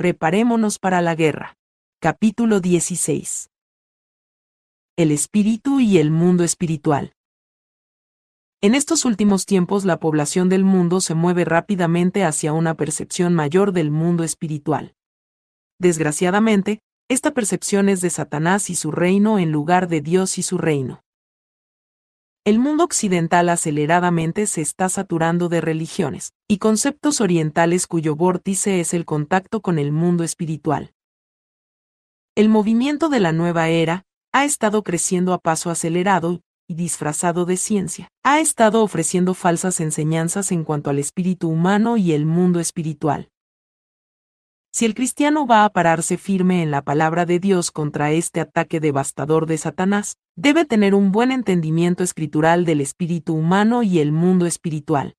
Preparémonos para la guerra. Capítulo 16. El espíritu y el mundo espiritual. En estos últimos tiempos la población del mundo se mueve rápidamente hacia una percepción mayor del mundo espiritual. Desgraciadamente, esta percepción es de Satanás y su reino en lugar de Dios y su reino. El mundo occidental aceleradamente se está saturando de religiones y conceptos orientales cuyo vórtice es el contacto con el mundo espiritual. El movimiento de la nueva era ha estado creciendo a paso acelerado y disfrazado de ciencia. Ha estado ofreciendo falsas enseñanzas en cuanto al espíritu humano y el mundo espiritual. Si el cristiano va a pararse firme en la palabra de Dios contra este ataque devastador de Satanás, debe tener un buen entendimiento escritural del espíritu humano y el mundo espiritual.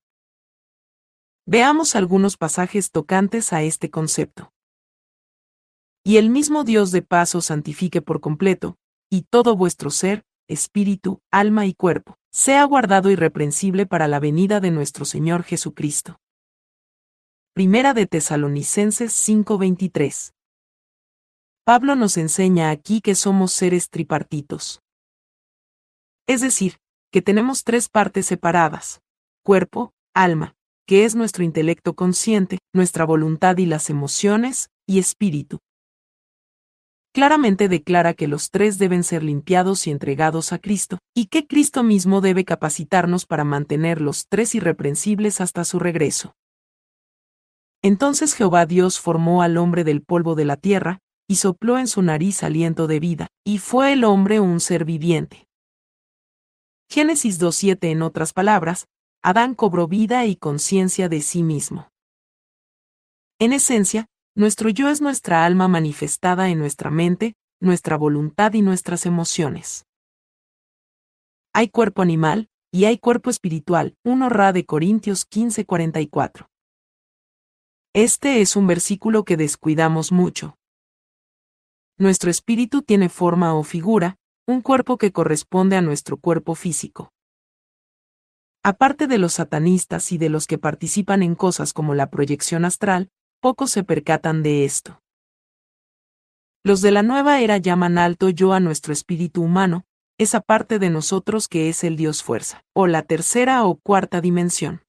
Veamos algunos pasajes tocantes a este concepto. Y el mismo Dios de paz os santifique por completo, y todo vuestro ser, espíritu, alma y cuerpo, sea guardado irreprensible para la venida de nuestro Señor Jesucristo. Primera de Tesalonicenses 5:23. Pablo nos enseña aquí que somos seres tripartitos. Es decir, que tenemos tres partes separadas, cuerpo, alma, que es nuestro intelecto consciente, nuestra voluntad y las emociones, y espíritu. Claramente declara que los tres deben ser limpiados y entregados a Cristo, y que Cristo mismo debe capacitarnos para mantener los tres irreprensibles hasta su regreso. Entonces Jehová Dios formó al hombre del polvo de la tierra, y sopló en su nariz aliento de vida, y fue el hombre un ser viviente. Génesis 2.7 en otras palabras, Adán cobró vida y conciencia de sí mismo. En esencia, nuestro yo es nuestra alma manifestada en nuestra mente, nuestra voluntad y nuestras emociones. Hay cuerpo animal, y hay cuerpo espiritual, 1 Ra de Corintios 15:44. Este es un versículo que descuidamos mucho. Nuestro espíritu tiene forma o figura, un cuerpo que corresponde a nuestro cuerpo físico. Aparte de los satanistas y de los que participan en cosas como la proyección astral, pocos se percatan de esto. Los de la nueva era llaman alto yo a nuestro espíritu humano, esa parte de nosotros que es el Dios fuerza, o la tercera o cuarta dimensión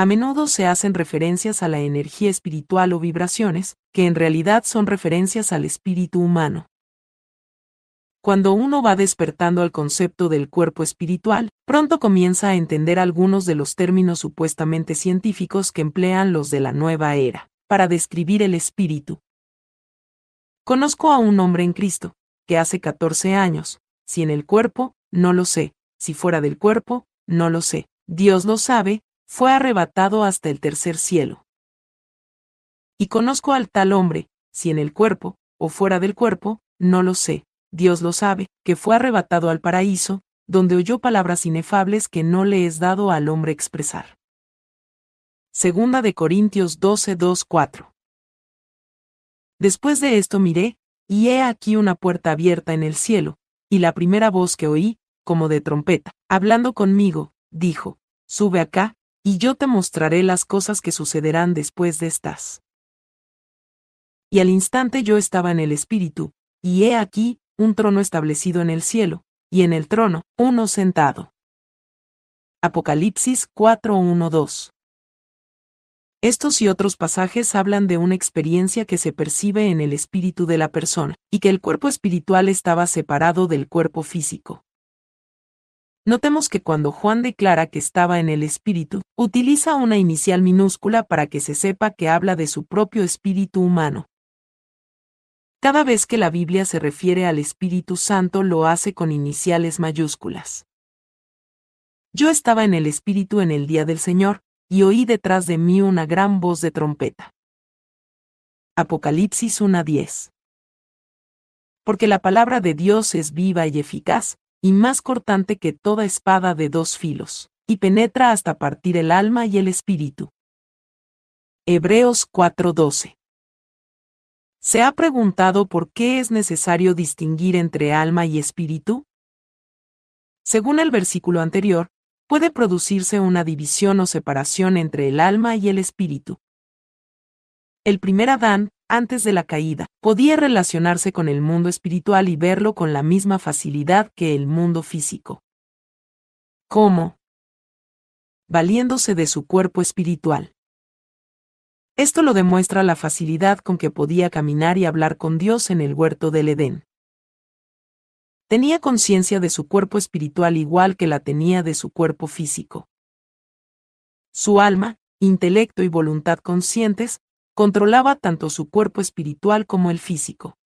a menudo se hacen referencias a la energía espiritual o vibraciones, que en realidad son referencias al espíritu humano. Cuando uno va despertando al concepto del cuerpo espiritual, pronto comienza a entender algunos de los términos supuestamente científicos que emplean los de la nueva era, para describir el espíritu. Conozco a un hombre en Cristo, que hace 14 años, si en el cuerpo, no lo sé, si fuera del cuerpo, no lo sé, Dios lo sabe, fue arrebatado hasta el tercer cielo. Y conozco al tal hombre, si en el cuerpo, o fuera del cuerpo, no lo sé, Dios lo sabe, que fue arrebatado al paraíso, donde oyó palabras inefables que no le es dado al hombre expresar. Segunda de Corintios 12, 2, 4. Después de esto miré, y he aquí una puerta abierta en el cielo, y la primera voz que oí, como de trompeta, hablando conmigo, dijo, Sube acá, y yo te mostraré las cosas que sucederán después de estas. Y al instante yo estaba en el Espíritu, y he aquí, un trono establecido en el cielo, y en el trono, uno sentado. Apocalipsis 4.1.2 Estos y otros pasajes hablan de una experiencia que se percibe en el espíritu de la persona, y que el cuerpo espiritual estaba separado del cuerpo físico. Notemos que cuando Juan declara que estaba en el Espíritu, utiliza una inicial minúscula para que se sepa que habla de su propio espíritu humano. Cada vez que la Biblia se refiere al Espíritu Santo lo hace con iniciales mayúsculas. Yo estaba en el Espíritu en el día del Señor, y oí detrás de mí una gran voz de trompeta. Apocalipsis 1.10 Porque la palabra de Dios es viva y eficaz, y más cortante que toda espada de dos filos, y penetra hasta partir el alma y el espíritu. Hebreos 4:12 ¿Se ha preguntado por qué es necesario distinguir entre alma y espíritu? Según el versículo anterior, puede producirse una división o separación entre el alma y el espíritu. El primer Adán, antes de la caída, podía relacionarse con el mundo espiritual y verlo con la misma facilidad que el mundo físico. ¿Cómo? Valiéndose de su cuerpo espiritual. Esto lo demuestra la facilidad con que podía caminar y hablar con Dios en el huerto del Edén. Tenía conciencia de su cuerpo espiritual igual que la tenía de su cuerpo físico. Su alma, intelecto y voluntad conscientes, controlaba tanto su cuerpo espiritual como el físico.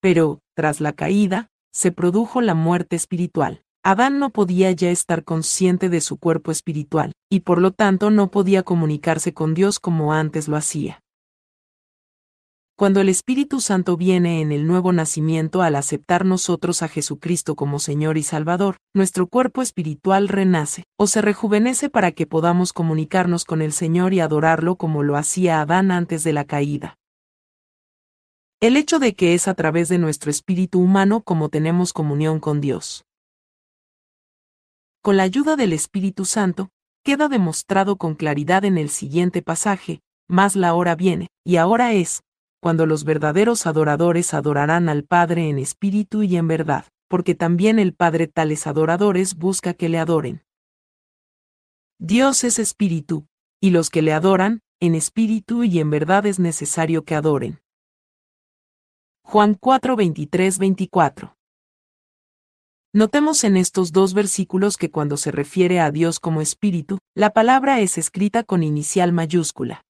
Pero, tras la caída, se produjo la muerte espiritual. Adán no podía ya estar consciente de su cuerpo espiritual, y por lo tanto no podía comunicarse con Dios como antes lo hacía. Cuando el Espíritu Santo viene en el nuevo nacimiento al aceptar nosotros a Jesucristo como Señor y Salvador, nuestro cuerpo espiritual renace, o se rejuvenece para que podamos comunicarnos con el Señor y adorarlo como lo hacía Adán antes de la caída. El hecho de que es a través de nuestro espíritu humano como tenemos comunión con Dios con la ayuda del Espíritu Santo, queda demostrado con claridad en el siguiente pasaje, más la hora viene, y ahora es, cuando los verdaderos adoradores adorarán al Padre en espíritu y en verdad, porque también el Padre tales adoradores busca que le adoren. Dios es espíritu, y los que le adoran, en espíritu y en verdad es necesario que adoren. Juan 4 23 24 Notemos en estos dos versículos que cuando se refiere a Dios como espíritu, la palabra es escrita con inicial mayúscula.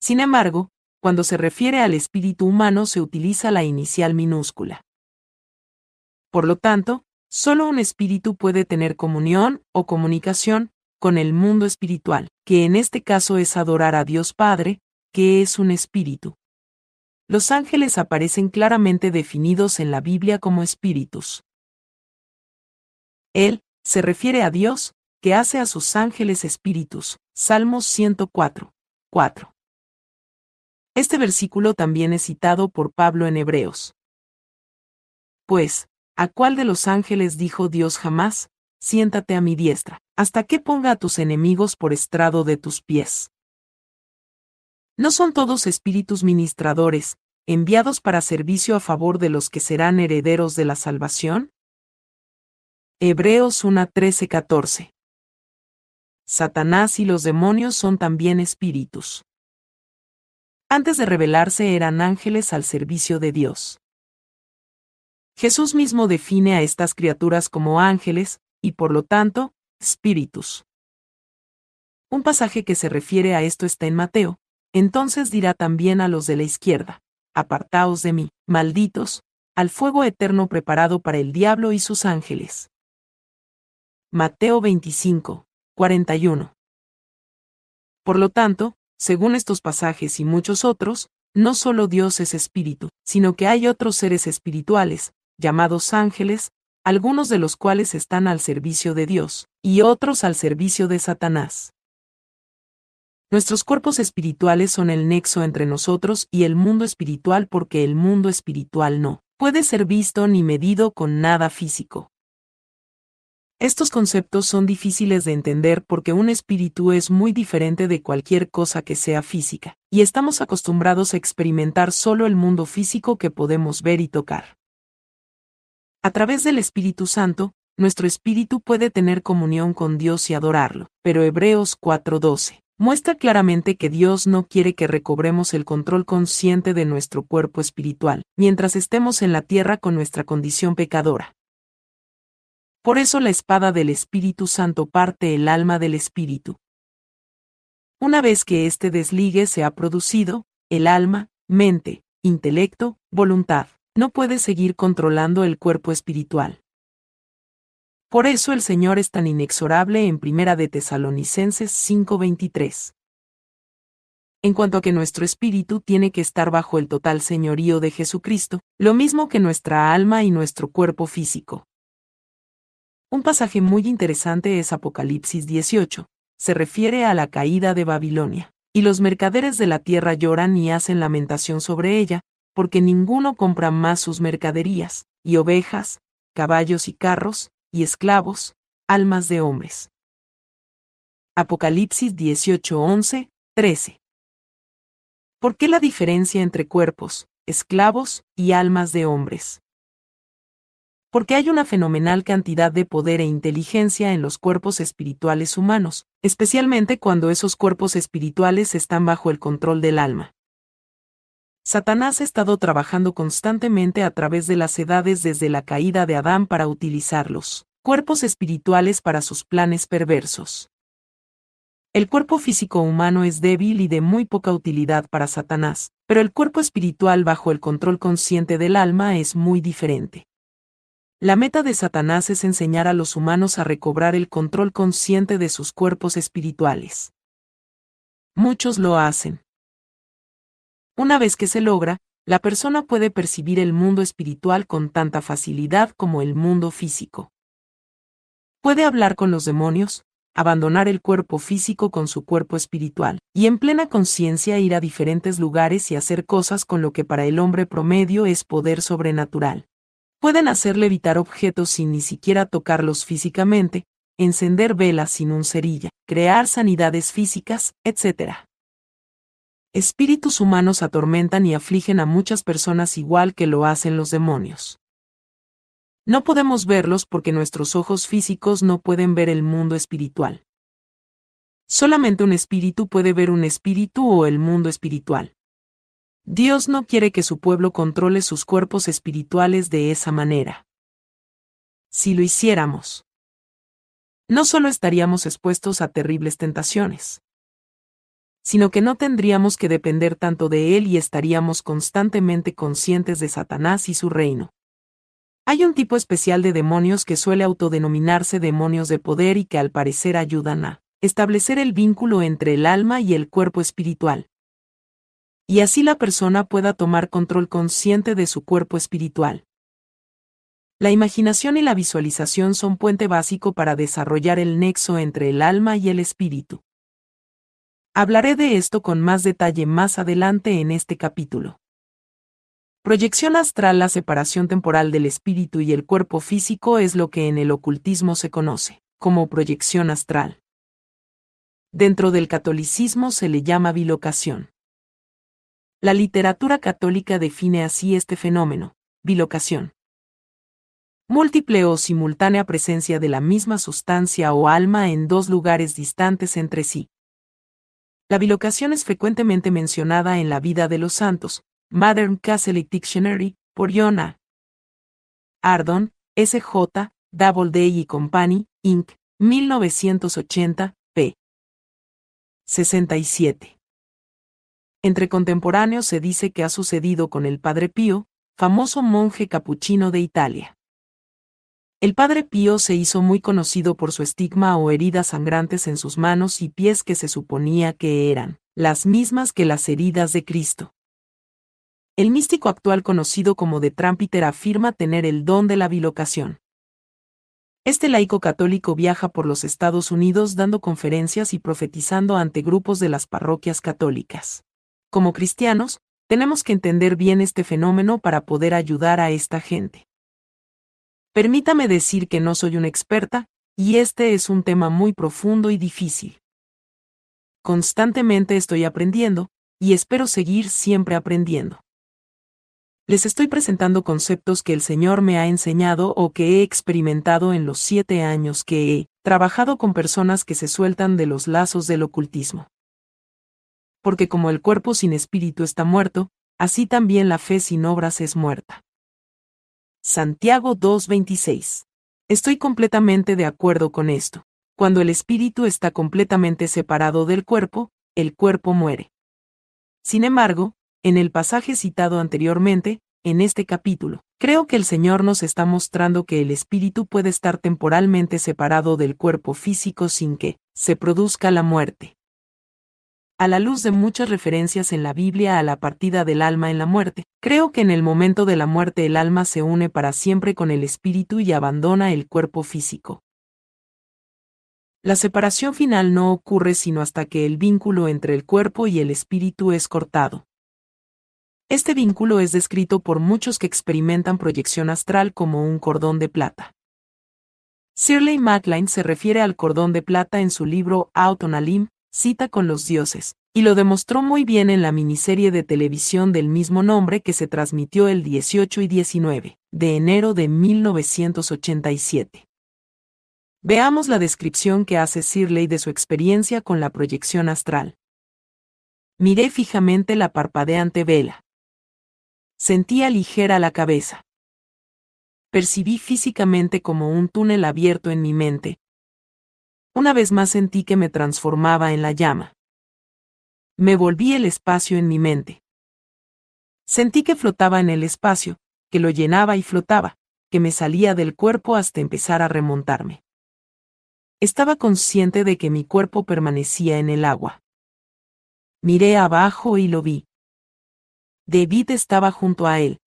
Sin embargo, cuando se refiere al espíritu humano se utiliza la inicial minúscula. Por lo tanto, solo un espíritu puede tener comunión o comunicación con el mundo espiritual, que en este caso es adorar a Dios Padre, que es un espíritu. Los ángeles aparecen claramente definidos en la Biblia como espíritus. Él, se refiere a Dios, que hace a sus ángeles espíritus. Salmos 104. 4. Este versículo también es citado por Pablo en Hebreos. Pues, ¿a cuál de los ángeles dijo Dios jamás? Siéntate a mi diestra, hasta que ponga a tus enemigos por estrado de tus pies. ¿No son todos espíritus ministradores, enviados para servicio a favor de los que serán herederos de la salvación? Hebreos 1 13-14. Satanás y los demonios son también espíritus. Antes de revelarse eran ángeles al servicio de Dios. Jesús mismo define a estas criaturas como ángeles, y por lo tanto, espíritus. Un pasaje que se refiere a esto está en Mateo, entonces dirá también a los de la izquierda, apartaos de mí, malditos, al fuego eterno preparado para el diablo y sus ángeles. Mateo 25, 41. Por lo tanto, según estos pasajes y muchos otros, no solo Dios es espíritu, sino que hay otros seres espirituales, llamados ángeles, algunos de los cuales están al servicio de Dios, y otros al servicio de Satanás. Nuestros cuerpos espirituales son el nexo entre nosotros y el mundo espiritual porque el mundo espiritual no puede ser visto ni medido con nada físico. Estos conceptos son difíciles de entender porque un espíritu es muy diferente de cualquier cosa que sea física, y estamos acostumbrados a experimentar solo el mundo físico que podemos ver y tocar. A través del Espíritu Santo, nuestro espíritu puede tener comunión con Dios y adorarlo, pero Hebreos 4:12 muestra claramente que Dios no quiere que recobremos el control consciente de nuestro cuerpo espiritual, mientras estemos en la tierra con nuestra condición pecadora. Por eso la espada del Espíritu Santo parte el alma del Espíritu. Una vez que este desligue se ha producido, el alma, mente, intelecto, voluntad, no puede seguir controlando el cuerpo espiritual. Por eso el Señor es tan inexorable en Primera de Tesalonicenses 5:23. En cuanto a que nuestro espíritu tiene que estar bajo el total señorío de Jesucristo, lo mismo que nuestra alma y nuestro cuerpo físico. Un pasaje muy interesante es Apocalipsis 18. Se refiere a la caída de Babilonia. Y los mercaderes de la tierra lloran y hacen lamentación sobre ella, porque ninguno compra más sus mercaderías, y ovejas, caballos y carros, y esclavos, almas de hombres. Apocalipsis 18, 11, 13. ¿Por qué la diferencia entre cuerpos, esclavos y almas de hombres? Porque hay una fenomenal cantidad de poder e inteligencia en los cuerpos espirituales humanos, especialmente cuando esos cuerpos espirituales están bajo el control del alma. Satanás ha estado trabajando constantemente a través de las edades desde la caída de Adán para utilizarlos, cuerpos espirituales para sus planes perversos. El cuerpo físico humano es débil y de muy poca utilidad para Satanás, pero el cuerpo espiritual bajo el control consciente del alma es muy diferente. La meta de Satanás es enseñar a los humanos a recobrar el control consciente de sus cuerpos espirituales. Muchos lo hacen. Una vez que se logra, la persona puede percibir el mundo espiritual con tanta facilidad como el mundo físico. Puede hablar con los demonios, abandonar el cuerpo físico con su cuerpo espiritual, y en plena conciencia ir a diferentes lugares y hacer cosas con lo que para el hombre promedio es poder sobrenatural. Pueden hacerle evitar objetos sin ni siquiera tocarlos físicamente, encender velas sin un cerilla, crear sanidades físicas, etc. Espíritus humanos atormentan y afligen a muchas personas igual que lo hacen los demonios. No podemos verlos porque nuestros ojos físicos no pueden ver el mundo espiritual. Solamente un espíritu puede ver un espíritu o el mundo espiritual. Dios no quiere que su pueblo controle sus cuerpos espirituales de esa manera. Si lo hiciéramos, no solo estaríamos expuestos a terribles tentaciones, sino que no tendríamos que depender tanto de Él y estaríamos constantemente conscientes de Satanás y su reino. Hay un tipo especial de demonios que suele autodenominarse demonios de poder y que al parecer ayudan a establecer el vínculo entre el alma y el cuerpo espiritual. Y así la persona pueda tomar control consciente de su cuerpo espiritual. La imaginación y la visualización son puente básico para desarrollar el nexo entre el alma y el espíritu. Hablaré de esto con más detalle más adelante en este capítulo. Proyección astral La separación temporal del espíritu y el cuerpo físico es lo que en el ocultismo se conoce como proyección astral. Dentro del catolicismo se le llama bilocación. La literatura católica define así este fenómeno, bilocación. Múltiple o simultánea presencia de la misma sustancia o alma en dos lugares distantes entre sí. La bilocación es frecuentemente mencionada en la vida de los santos, Modern Catholic Dictionary, por Jonah Ardon, S.J., Doubleday y Company, Inc., 1980, p. 67. Entre contemporáneos se dice que ha sucedido con el Padre Pío, famoso monje capuchino de Italia. El Padre Pío se hizo muy conocido por su estigma o heridas sangrantes en sus manos y pies que se suponía que eran las mismas que las heridas de Cristo. El místico actual conocido como de Trampiter afirma tener el don de la bilocación. Este laico católico viaja por los Estados Unidos dando conferencias y profetizando ante grupos de las parroquias católicas. Como cristianos, tenemos que entender bien este fenómeno para poder ayudar a esta gente. Permítame decir que no soy una experta, y este es un tema muy profundo y difícil. Constantemente estoy aprendiendo, y espero seguir siempre aprendiendo les estoy presentando conceptos que el Señor me ha enseñado o que he experimentado en los siete años que he trabajado con personas que se sueltan de los lazos del ocultismo. Porque como el cuerpo sin espíritu está muerto, así también la fe sin obras es muerta. Santiago 2.26. Estoy completamente de acuerdo con esto. Cuando el espíritu está completamente separado del cuerpo, el cuerpo muere. Sin embargo, en el pasaje citado anteriormente, en este capítulo, creo que el Señor nos está mostrando que el espíritu puede estar temporalmente separado del cuerpo físico sin que se produzca la muerte. A la luz de muchas referencias en la Biblia a la partida del alma en la muerte, creo que en el momento de la muerte el alma se une para siempre con el espíritu y abandona el cuerpo físico. La separación final no ocurre sino hasta que el vínculo entre el cuerpo y el espíritu es cortado. Este vínculo es descrito por muchos que experimentan proyección astral como un cordón de plata. Shirley MacLaine se refiere al cordón de plata en su libro Out on a Limb, cita con los dioses, y lo demostró muy bien en la miniserie de televisión del mismo nombre que se transmitió el 18 y 19 de enero de 1987. Veamos la descripción que hace Sirley de su experiencia con la proyección astral. Miré fijamente la parpadeante vela. Sentía ligera la cabeza. Percibí físicamente como un túnel abierto en mi mente. Una vez más sentí que me transformaba en la llama. Me volví el espacio en mi mente. Sentí que flotaba en el espacio, que lo llenaba y flotaba, que me salía del cuerpo hasta empezar a remontarme. Estaba consciente de que mi cuerpo permanecía en el agua. Miré abajo y lo vi. David estaba junto a él.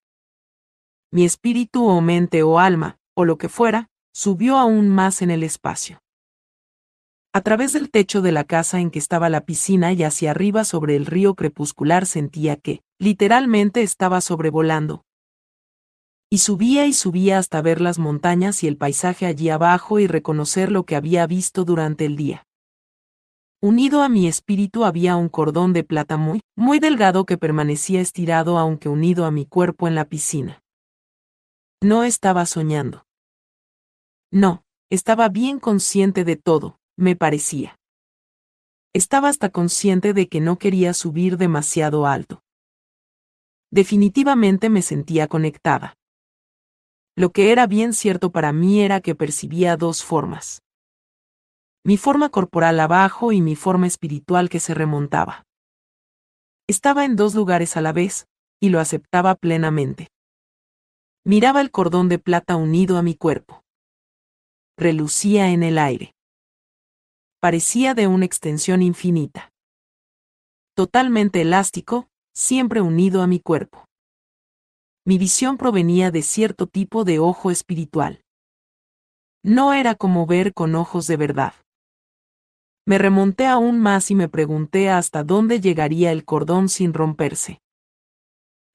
Mi espíritu o mente o alma, o lo que fuera, subió aún más en el espacio. A través del techo de la casa en que estaba la piscina y hacia arriba sobre el río crepuscular sentía que, literalmente, estaba sobrevolando. Y subía y subía hasta ver las montañas y el paisaje allí abajo y reconocer lo que había visto durante el día. Unido a mi espíritu había un cordón de plata muy, muy delgado que permanecía estirado aunque unido a mi cuerpo en la piscina. No estaba soñando. No, estaba bien consciente de todo, me parecía. Estaba hasta consciente de que no quería subir demasiado alto. Definitivamente me sentía conectada. Lo que era bien cierto para mí era que percibía dos formas mi forma corporal abajo y mi forma espiritual que se remontaba. Estaba en dos lugares a la vez, y lo aceptaba plenamente. Miraba el cordón de plata unido a mi cuerpo. Relucía en el aire. Parecía de una extensión infinita. Totalmente elástico, siempre unido a mi cuerpo. Mi visión provenía de cierto tipo de ojo espiritual. No era como ver con ojos de verdad. Me remonté aún más y me pregunté hasta dónde llegaría el cordón sin romperse.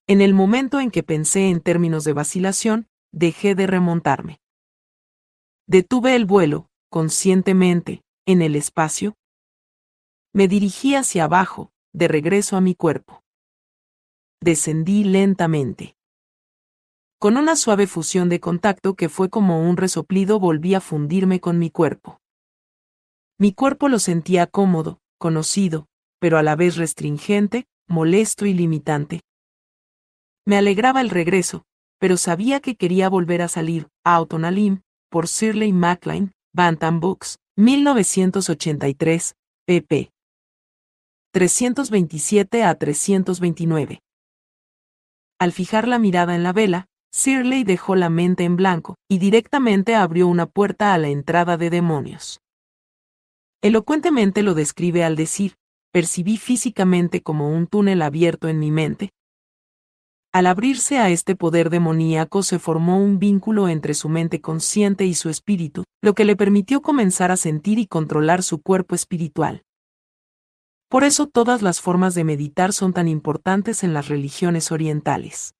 En el momento en que pensé en términos de vacilación, dejé de remontarme. Detuve el vuelo, conscientemente, en el espacio. Me dirigí hacia abajo, de regreso a mi cuerpo. Descendí lentamente. Con una suave fusión de contacto que fue como un resoplido volví a fundirme con mi cuerpo. Mi cuerpo lo sentía cómodo, conocido, pero a la vez restringente, molesto y limitante. Me alegraba el regreso, pero sabía que quería volver a salir, a Autonalim, por Shirley MacLaine, Bantam Books, 1983, pp. 327 a 329. Al fijar la mirada en la vela, Shirley dejó la mente en blanco, y directamente abrió una puerta a la entrada de demonios. Elocuentemente lo describe al decir, percibí físicamente como un túnel abierto en mi mente. Al abrirse a este poder demoníaco se formó un vínculo entre su mente consciente y su espíritu, lo que le permitió comenzar a sentir y controlar su cuerpo espiritual. Por eso todas las formas de meditar son tan importantes en las religiones orientales.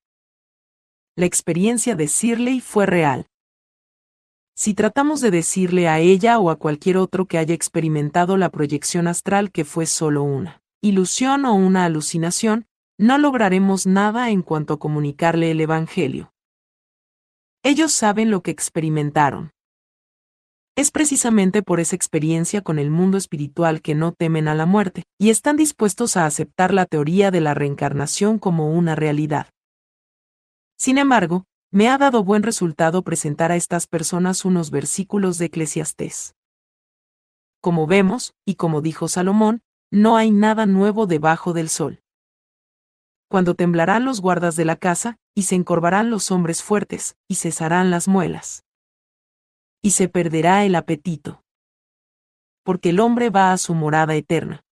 La experiencia de Sirley fue real. Si tratamos de decirle a ella o a cualquier otro que haya experimentado la proyección astral que fue solo una ilusión o una alucinación, no lograremos nada en cuanto a comunicarle el Evangelio. Ellos saben lo que experimentaron. Es precisamente por esa experiencia con el mundo espiritual que no temen a la muerte, y están dispuestos a aceptar la teoría de la reencarnación como una realidad. Sin embargo, me ha dado buen resultado presentar a estas personas unos versículos de Eclesiastés. Como vemos, y como dijo Salomón, no hay nada nuevo debajo del sol. Cuando temblarán los guardas de la casa, y se encorvarán los hombres fuertes, y cesarán las muelas. Y se perderá el apetito. Porque el hombre va a su morada eterna.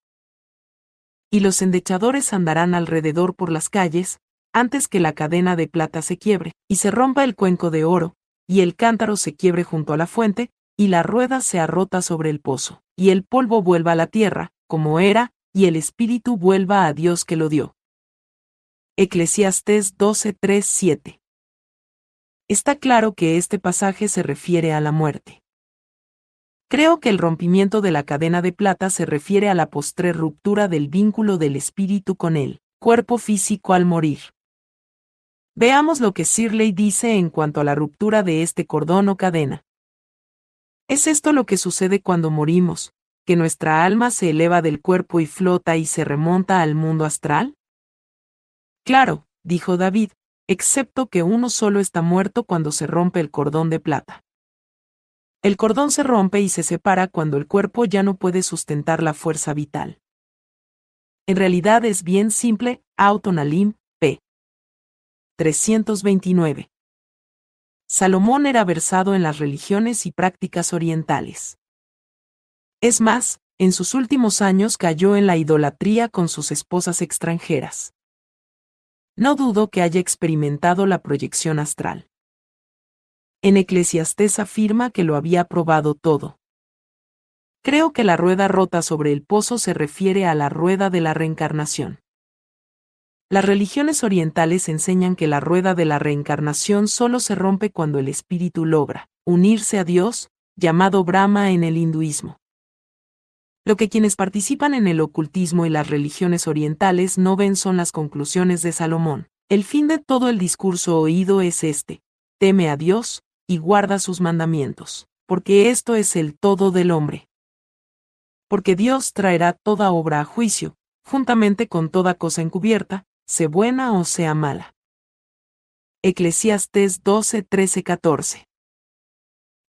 Y los endechadores andarán alrededor por las calles, antes que la cadena de plata se quiebre, y se rompa el cuenco de oro, y el cántaro se quiebre junto a la fuente, y la rueda se arrota sobre el pozo, y el polvo vuelva a la tierra, como era, y el espíritu vuelva a Dios que lo dio. Eclesiastés 12:3-7 Está claro que este pasaje se refiere a la muerte. Creo que el rompimiento de la cadena de plata se refiere a la postrer ruptura del vínculo del espíritu con el cuerpo físico al morir. Veamos lo que Sirley dice en cuanto a la ruptura de este cordón o cadena. ¿Es esto lo que sucede cuando morimos, que nuestra alma se eleva del cuerpo y flota y se remonta al mundo astral? Claro, dijo David, excepto que uno solo está muerto cuando se rompe el cordón de plata. El cordón se rompe y se separa cuando el cuerpo ya no puede sustentar la fuerza vital. En realidad es bien simple, Autonalim, p. 329. Salomón era versado en las religiones y prácticas orientales. Es más, en sus últimos años cayó en la idolatría con sus esposas extranjeras. No dudo que haya experimentado la proyección astral. En Eclesiastés afirma que lo había probado todo. Creo que la rueda rota sobre el pozo se refiere a la rueda de la reencarnación. Las religiones orientales enseñan que la rueda de la reencarnación solo se rompe cuando el espíritu logra unirse a Dios, llamado Brahma en el hinduismo. Lo que quienes participan en el ocultismo y las religiones orientales no ven son las conclusiones de Salomón. El fin de todo el discurso oído es este. Teme a Dios, y guarda sus mandamientos, porque esto es el todo del hombre. Porque Dios traerá toda obra a juicio, juntamente con toda cosa encubierta, sea buena o sea mala. Eclesiastes 12, 13, 14.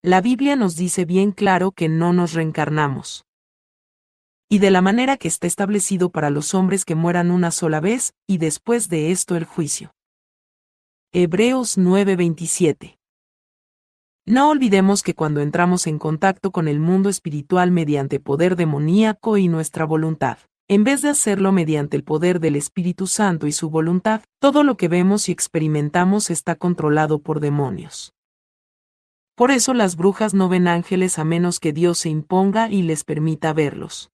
La Biblia nos dice bien claro que no nos reencarnamos. Y de la manera que está establecido para los hombres que mueran una sola vez, y después de esto el juicio. Hebreos 9:27 no olvidemos que cuando entramos en contacto con el mundo espiritual mediante poder demoníaco y nuestra voluntad, en vez de hacerlo mediante el poder del Espíritu Santo y su voluntad, todo lo que vemos y experimentamos está controlado por demonios. Por eso las brujas no ven ángeles a menos que Dios se imponga y les permita verlos.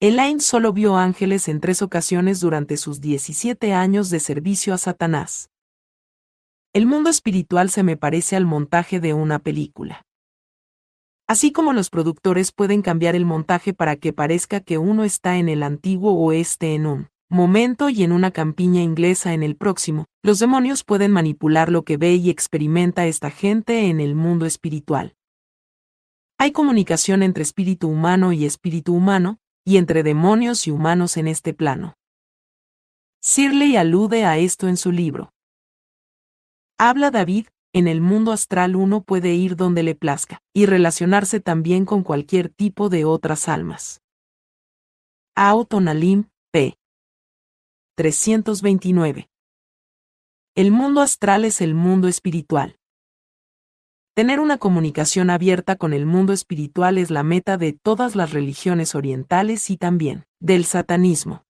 Elaine solo vio ángeles en tres ocasiones durante sus 17 años de servicio a Satanás. El mundo espiritual se me parece al montaje de una película. Así como los productores pueden cambiar el montaje para que parezca que uno está en el antiguo oeste en un momento y en una campiña inglesa en el próximo, los demonios pueden manipular lo que ve y experimenta esta gente en el mundo espiritual. Hay comunicación entre espíritu humano y espíritu humano, y entre demonios y humanos en este plano. Sirley alude a esto en su libro. Habla David, en el mundo astral uno puede ir donde le plazca, y relacionarse también con cualquier tipo de otras almas. Autonalim, p. 329. El mundo astral es el mundo espiritual. Tener una comunicación abierta con el mundo espiritual es la meta de todas las religiones orientales y también del satanismo.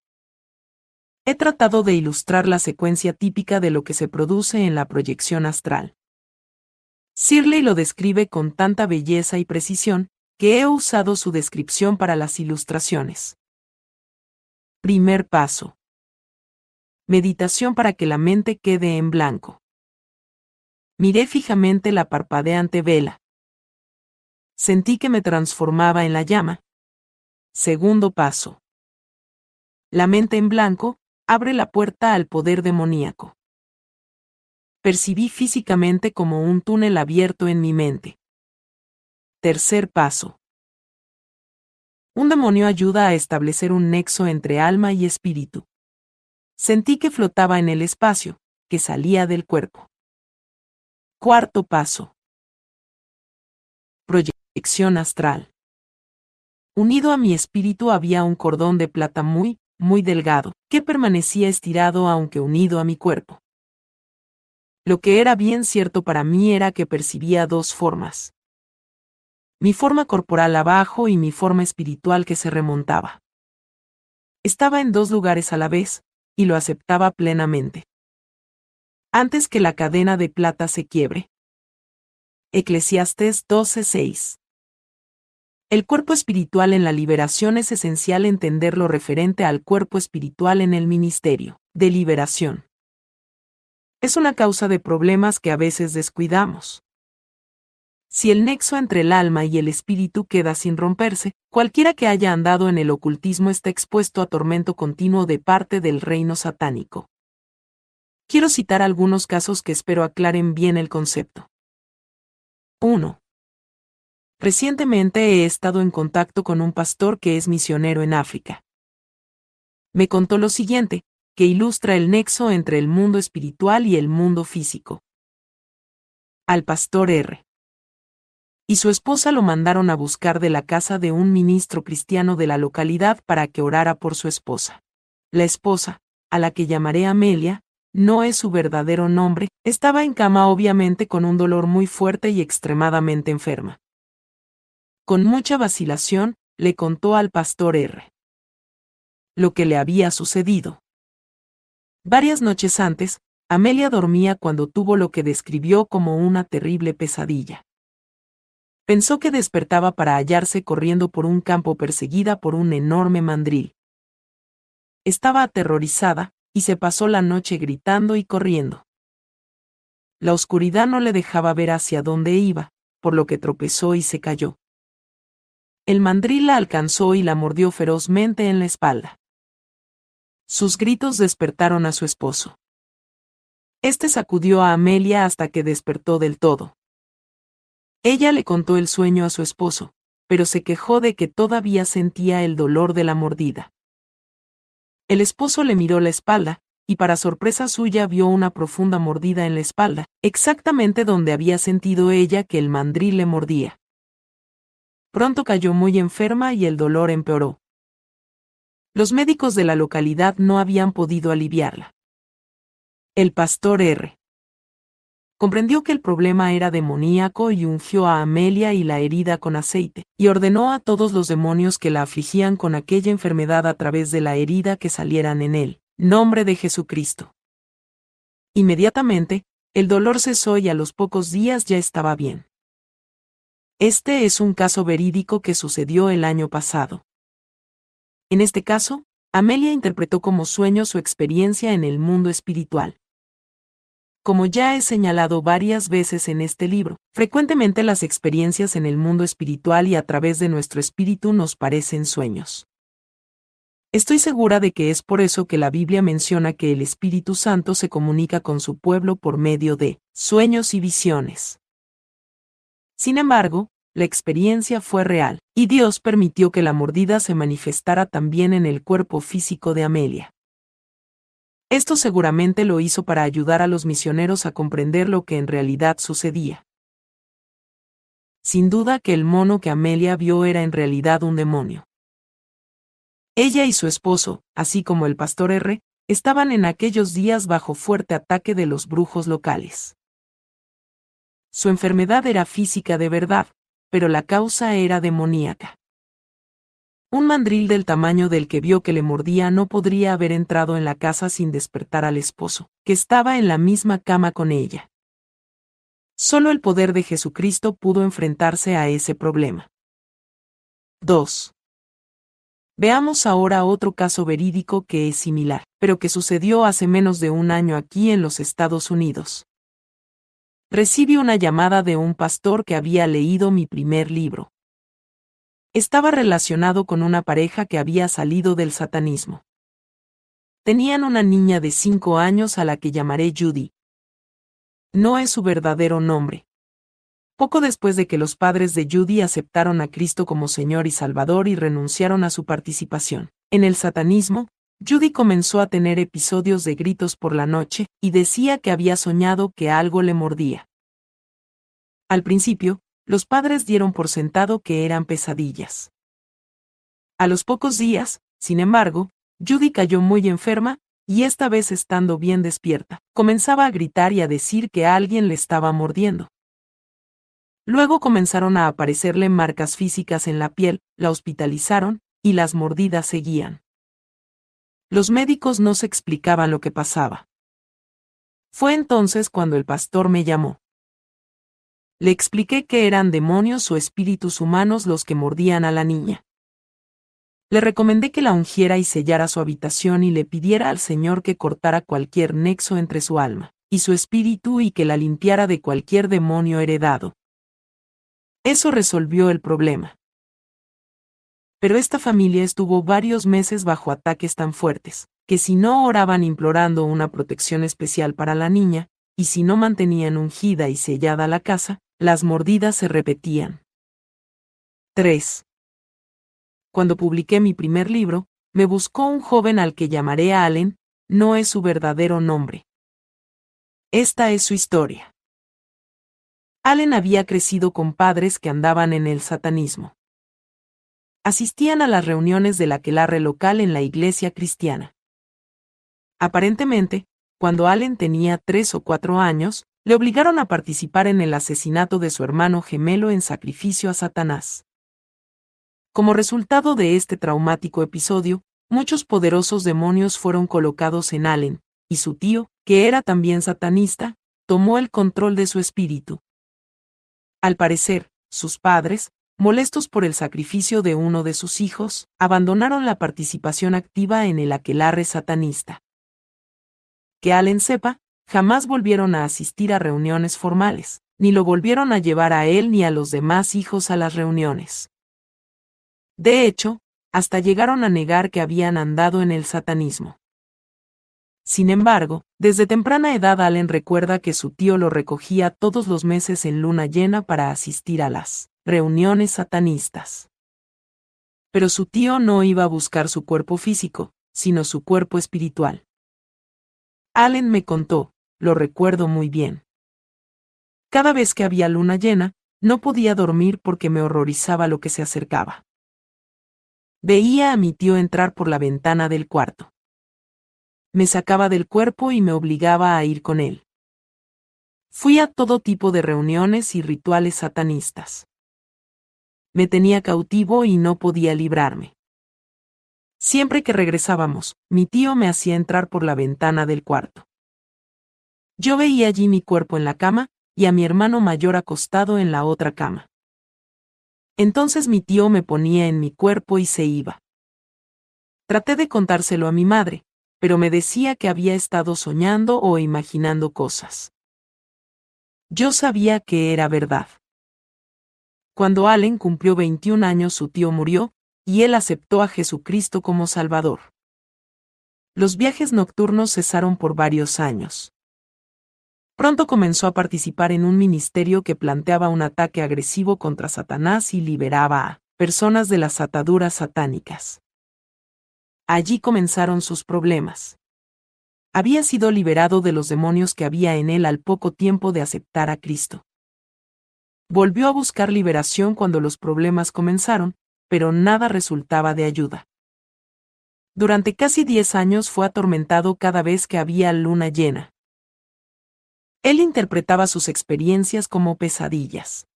He tratado de ilustrar la secuencia típica de lo que se produce en la proyección astral. Sirley lo describe con tanta belleza y precisión, que he usado su descripción para las ilustraciones. Primer paso. Meditación para que la mente quede en blanco. Miré fijamente la parpadeante vela. Sentí que me transformaba en la llama. Segundo paso. La mente en blanco, abre la puerta al poder demoníaco. Percibí físicamente como un túnel abierto en mi mente. Tercer paso. Un demonio ayuda a establecer un nexo entre alma y espíritu. Sentí que flotaba en el espacio, que salía del cuerpo. Cuarto paso. Proyección astral. Unido a mi espíritu había un cordón de plata muy, muy delgado, que permanecía estirado aunque unido a mi cuerpo. Lo que era bien cierto para mí era que percibía dos formas. Mi forma corporal abajo y mi forma espiritual que se remontaba. Estaba en dos lugares a la vez, y lo aceptaba plenamente. Antes que la cadena de plata se quiebre. Eclesiastes 12:6 el cuerpo espiritual en la liberación es esencial entender lo referente al cuerpo espiritual en el ministerio de liberación. Es una causa de problemas que a veces descuidamos. Si el nexo entre el alma y el espíritu queda sin romperse, cualquiera que haya andado en el ocultismo está expuesto a tormento continuo de parte del reino satánico. Quiero citar algunos casos que espero aclaren bien el concepto. 1. Recientemente he estado en contacto con un pastor que es misionero en África. Me contó lo siguiente, que ilustra el nexo entre el mundo espiritual y el mundo físico. Al pastor R. Y su esposa lo mandaron a buscar de la casa de un ministro cristiano de la localidad para que orara por su esposa. La esposa, a la que llamaré Amelia, no es su verdadero nombre, estaba en cama obviamente con un dolor muy fuerte y extremadamente enferma con mucha vacilación, le contó al pastor R. lo que le había sucedido. Varias noches antes, Amelia dormía cuando tuvo lo que describió como una terrible pesadilla. Pensó que despertaba para hallarse corriendo por un campo perseguida por un enorme mandril. Estaba aterrorizada, y se pasó la noche gritando y corriendo. La oscuridad no le dejaba ver hacia dónde iba, por lo que tropezó y se cayó. El mandril la alcanzó y la mordió ferozmente en la espalda. Sus gritos despertaron a su esposo. Este sacudió a Amelia hasta que despertó del todo. Ella le contó el sueño a su esposo, pero se quejó de que todavía sentía el dolor de la mordida. El esposo le miró la espalda, y para sorpresa suya vio una profunda mordida en la espalda, exactamente donde había sentido ella que el mandril le mordía. Pronto cayó muy enferma y el dolor empeoró. Los médicos de la localidad no habían podido aliviarla. El pastor R. Comprendió que el problema era demoníaco y ungió a Amelia y la herida con aceite, y ordenó a todos los demonios que la afligían con aquella enfermedad a través de la herida que salieran en él, nombre de Jesucristo. Inmediatamente, el dolor cesó y a los pocos días ya estaba bien. Este es un caso verídico que sucedió el año pasado. En este caso, Amelia interpretó como sueño su experiencia en el mundo espiritual. Como ya he señalado varias veces en este libro, frecuentemente las experiencias en el mundo espiritual y a través de nuestro espíritu nos parecen sueños. Estoy segura de que es por eso que la Biblia menciona que el Espíritu Santo se comunica con su pueblo por medio de sueños y visiones. Sin embargo, la experiencia fue real, y Dios permitió que la mordida se manifestara también en el cuerpo físico de Amelia. Esto seguramente lo hizo para ayudar a los misioneros a comprender lo que en realidad sucedía. Sin duda que el mono que Amelia vio era en realidad un demonio. Ella y su esposo, así como el pastor R, estaban en aquellos días bajo fuerte ataque de los brujos locales. Su enfermedad era física de verdad, pero la causa era demoníaca. Un mandril del tamaño del que vio que le mordía no podría haber entrado en la casa sin despertar al esposo, que estaba en la misma cama con ella. Solo el poder de Jesucristo pudo enfrentarse a ese problema. 2. Veamos ahora otro caso verídico que es similar, pero que sucedió hace menos de un año aquí en los Estados Unidos recibí una llamada de un pastor que había leído mi primer libro. Estaba relacionado con una pareja que había salido del satanismo. Tenían una niña de cinco años a la que llamaré Judy. No es su verdadero nombre. Poco después de que los padres de Judy aceptaron a Cristo como Señor y Salvador y renunciaron a su participación en el satanismo, Judy comenzó a tener episodios de gritos por la noche, y decía que había soñado que algo le mordía. Al principio, los padres dieron por sentado que eran pesadillas. A los pocos días, sin embargo, Judy cayó muy enferma, y esta vez estando bien despierta, comenzaba a gritar y a decir que alguien le estaba mordiendo. Luego comenzaron a aparecerle marcas físicas en la piel, la hospitalizaron, y las mordidas seguían. Los médicos no se explicaban lo que pasaba. Fue entonces cuando el pastor me llamó. Le expliqué que eran demonios o espíritus humanos los que mordían a la niña. Le recomendé que la ungiera y sellara su habitación y le pidiera al Señor que cortara cualquier nexo entre su alma y su espíritu y que la limpiara de cualquier demonio heredado. Eso resolvió el problema. Pero esta familia estuvo varios meses bajo ataques tan fuertes, que si no oraban implorando una protección especial para la niña, y si no mantenían ungida y sellada la casa, las mordidas se repetían. 3. Cuando publiqué mi primer libro, me buscó un joven al que llamaré Allen, no es su verdadero nombre. Esta es su historia. Allen había crecido con padres que andaban en el satanismo. Asistían a las reuniones del aquelarre local en la iglesia cristiana. Aparentemente, cuando Allen tenía tres o cuatro años, le obligaron a participar en el asesinato de su hermano gemelo en sacrificio a Satanás. Como resultado de este traumático episodio, muchos poderosos demonios fueron colocados en Allen, y su tío, que era también satanista, tomó el control de su espíritu. Al parecer, sus padres, molestos por el sacrificio de uno de sus hijos, abandonaron la participación activa en el aquelarre satanista. Que Allen sepa, jamás volvieron a asistir a reuniones formales, ni lo volvieron a llevar a él ni a los demás hijos a las reuniones. De hecho, hasta llegaron a negar que habían andado en el satanismo. Sin embargo, desde temprana edad Allen recuerda que su tío lo recogía todos los meses en luna llena para asistir a las reuniones satanistas. Pero su tío no iba a buscar su cuerpo físico, sino su cuerpo espiritual. Allen me contó, lo recuerdo muy bien. Cada vez que había luna llena, no podía dormir porque me horrorizaba lo que se acercaba. Veía a mi tío entrar por la ventana del cuarto. Me sacaba del cuerpo y me obligaba a ir con él. Fui a todo tipo de reuniones y rituales satanistas. Me tenía cautivo y no podía librarme. Siempre que regresábamos, mi tío me hacía entrar por la ventana del cuarto. Yo veía allí mi cuerpo en la cama, y a mi hermano mayor acostado en la otra cama. Entonces mi tío me ponía en mi cuerpo y se iba. Traté de contárselo a mi madre, pero me decía que había estado soñando o imaginando cosas. Yo sabía que era verdad. Cuando Allen cumplió 21 años su tío murió, y él aceptó a Jesucristo como Salvador. Los viajes nocturnos cesaron por varios años. Pronto comenzó a participar en un ministerio que planteaba un ataque agresivo contra Satanás y liberaba a personas de las ataduras satánicas. Allí comenzaron sus problemas. Había sido liberado de los demonios que había en él al poco tiempo de aceptar a Cristo. Volvió a buscar liberación cuando los problemas comenzaron, pero nada resultaba de ayuda. Durante casi diez años fue atormentado cada vez que había luna llena. Él interpretaba sus experiencias como pesadillas.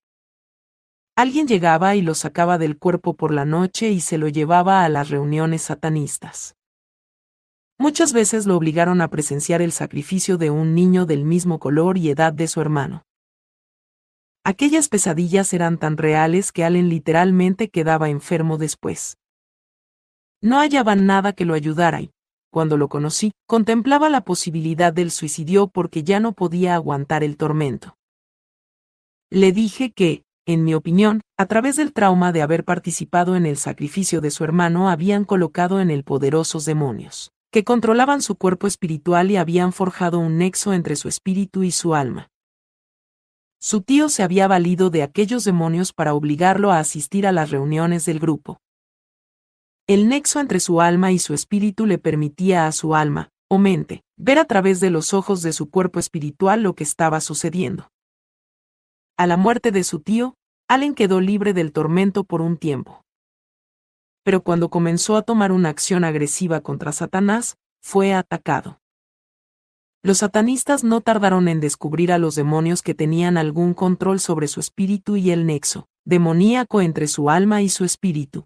Alguien llegaba y lo sacaba del cuerpo por la noche y se lo llevaba a las reuniones satanistas. Muchas veces lo obligaron a presenciar el sacrificio de un niño del mismo color y edad de su hermano. Aquellas pesadillas eran tan reales que Allen literalmente quedaba enfermo después. No hallaban nada que lo ayudara y, cuando lo conocí, contemplaba la posibilidad del suicidio porque ya no podía aguantar el tormento. Le dije que, en mi opinión, a través del trauma de haber participado en el sacrificio de su hermano habían colocado en él poderosos demonios, que controlaban su cuerpo espiritual y habían forjado un nexo entre su espíritu y su alma. Su tío se había valido de aquellos demonios para obligarlo a asistir a las reuniones del grupo, el nexo entre su alma y su espíritu le permitía a su alma, o mente, ver a través de los ojos de su cuerpo espiritual lo que estaba sucediendo. A la muerte de su tío, Allen quedó libre del tormento por un tiempo. Pero cuando comenzó a tomar una acción agresiva contra Satanás, fue atacado. Los satanistas no tardaron en descubrir a los demonios que tenían algún control sobre su espíritu y el nexo, demoníaco entre su alma y su espíritu.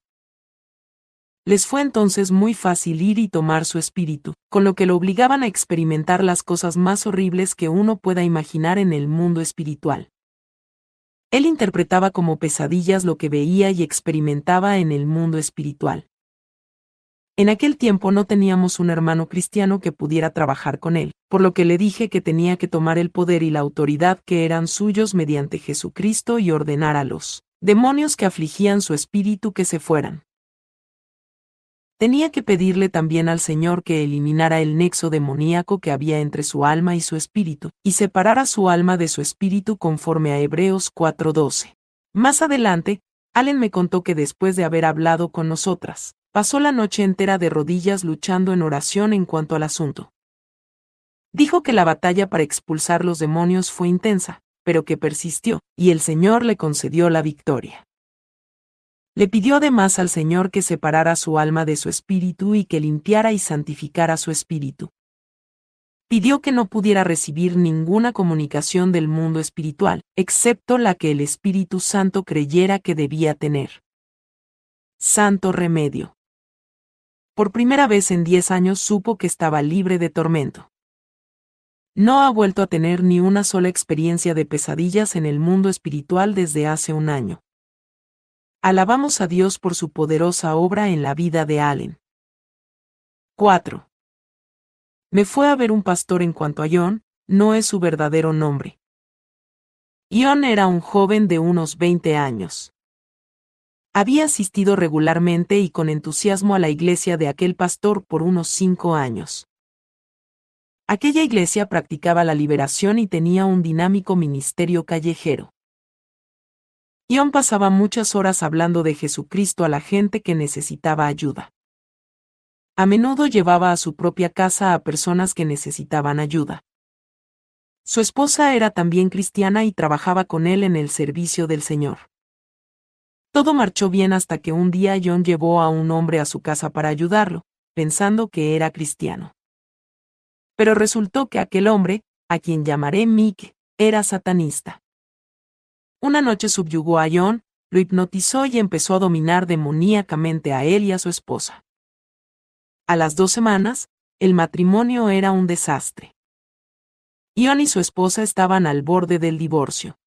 Les fue entonces muy fácil ir y tomar su espíritu, con lo que lo obligaban a experimentar las cosas más horribles que uno pueda imaginar en el mundo espiritual. Él interpretaba como pesadillas lo que veía y experimentaba en el mundo espiritual. En aquel tiempo no teníamos un hermano cristiano que pudiera trabajar con él, por lo que le dije que tenía que tomar el poder y la autoridad que eran suyos mediante Jesucristo y ordenar a los demonios que afligían su espíritu que se fueran. Tenía que pedirle también al Señor que eliminara el nexo demoníaco que había entre su alma y su espíritu, y separara su alma de su espíritu conforme a Hebreos 4:12. Más adelante, Allen me contó que después de haber hablado con nosotras, pasó la noche entera de rodillas luchando en oración en cuanto al asunto. Dijo que la batalla para expulsar los demonios fue intensa, pero que persistió, y el Señor le concedió la victoria. Le pidió además al Señor que separara su alma de su espíritu y que limpiara y santificara su espíritu. Pidió que no pudiera recibir ninguna comunicación del mundo espiritual, excepto la que el Espíritu Santo creyera que debía tener. Santo remedio. Por primera vez en diez años supo que estaba libre de tormento. No ha vuelto a tener ni una sola experiencia de pesadillas en el mundo espiritual desde hace un año. Alabamos a Dios por su poderosa obra en la vida de Allen. 4. Me fue a ver un pastor en cuanto a John, no es su verdadero nombre. John era un joven de unos 20 años. Había asistido regularmente y con entusiasmo a la iglesia de aquel pastor por unos cinco años. Aquella iglesia practicaba la liberación y tenía un dinámico ministerio callejero. Ion pasaba muchas horas hablando de Jesucristo a la gente que necesitaba ayuda. A menudo llevaba a su propia casa a personas que necesitaban ayuda. Su esposa era también cristiana y trabajaba con él en el servicio del Señor. Todo marchó bien hasta que un día John llevó a un hombre a su casa para ayudarlo, pensando que era cristiano. Pero resultó que aquel hombre, a quien llamaré Mick, era satanista. Una noche subyugó a John, lo hipnotizó y empezó a dominar demoníacamente a él y a su esposa. A las dos semanas, el matrimonio era un desastre. John y su esposa estaban al borde del divorcio.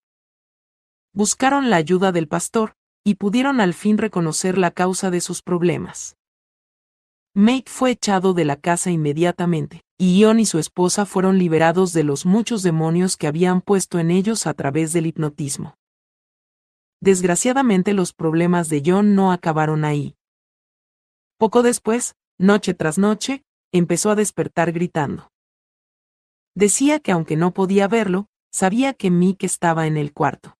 Buscaron la ayuda del pastor, y pudieron al fin reconocer la causa de sus problemas. Make fue echado de la casa inmediatamente, y John y su esposa fueron liberados de los muchos demonios que habían puesto en ellos a través del hipnotismo. Desgraciadamente los problemas de John no acabaron ahí. Poco después, noche tras noche, empezó a despertar gritando. Decía que aunque no podía verlo, sabía que Mick estaba en el cuarto.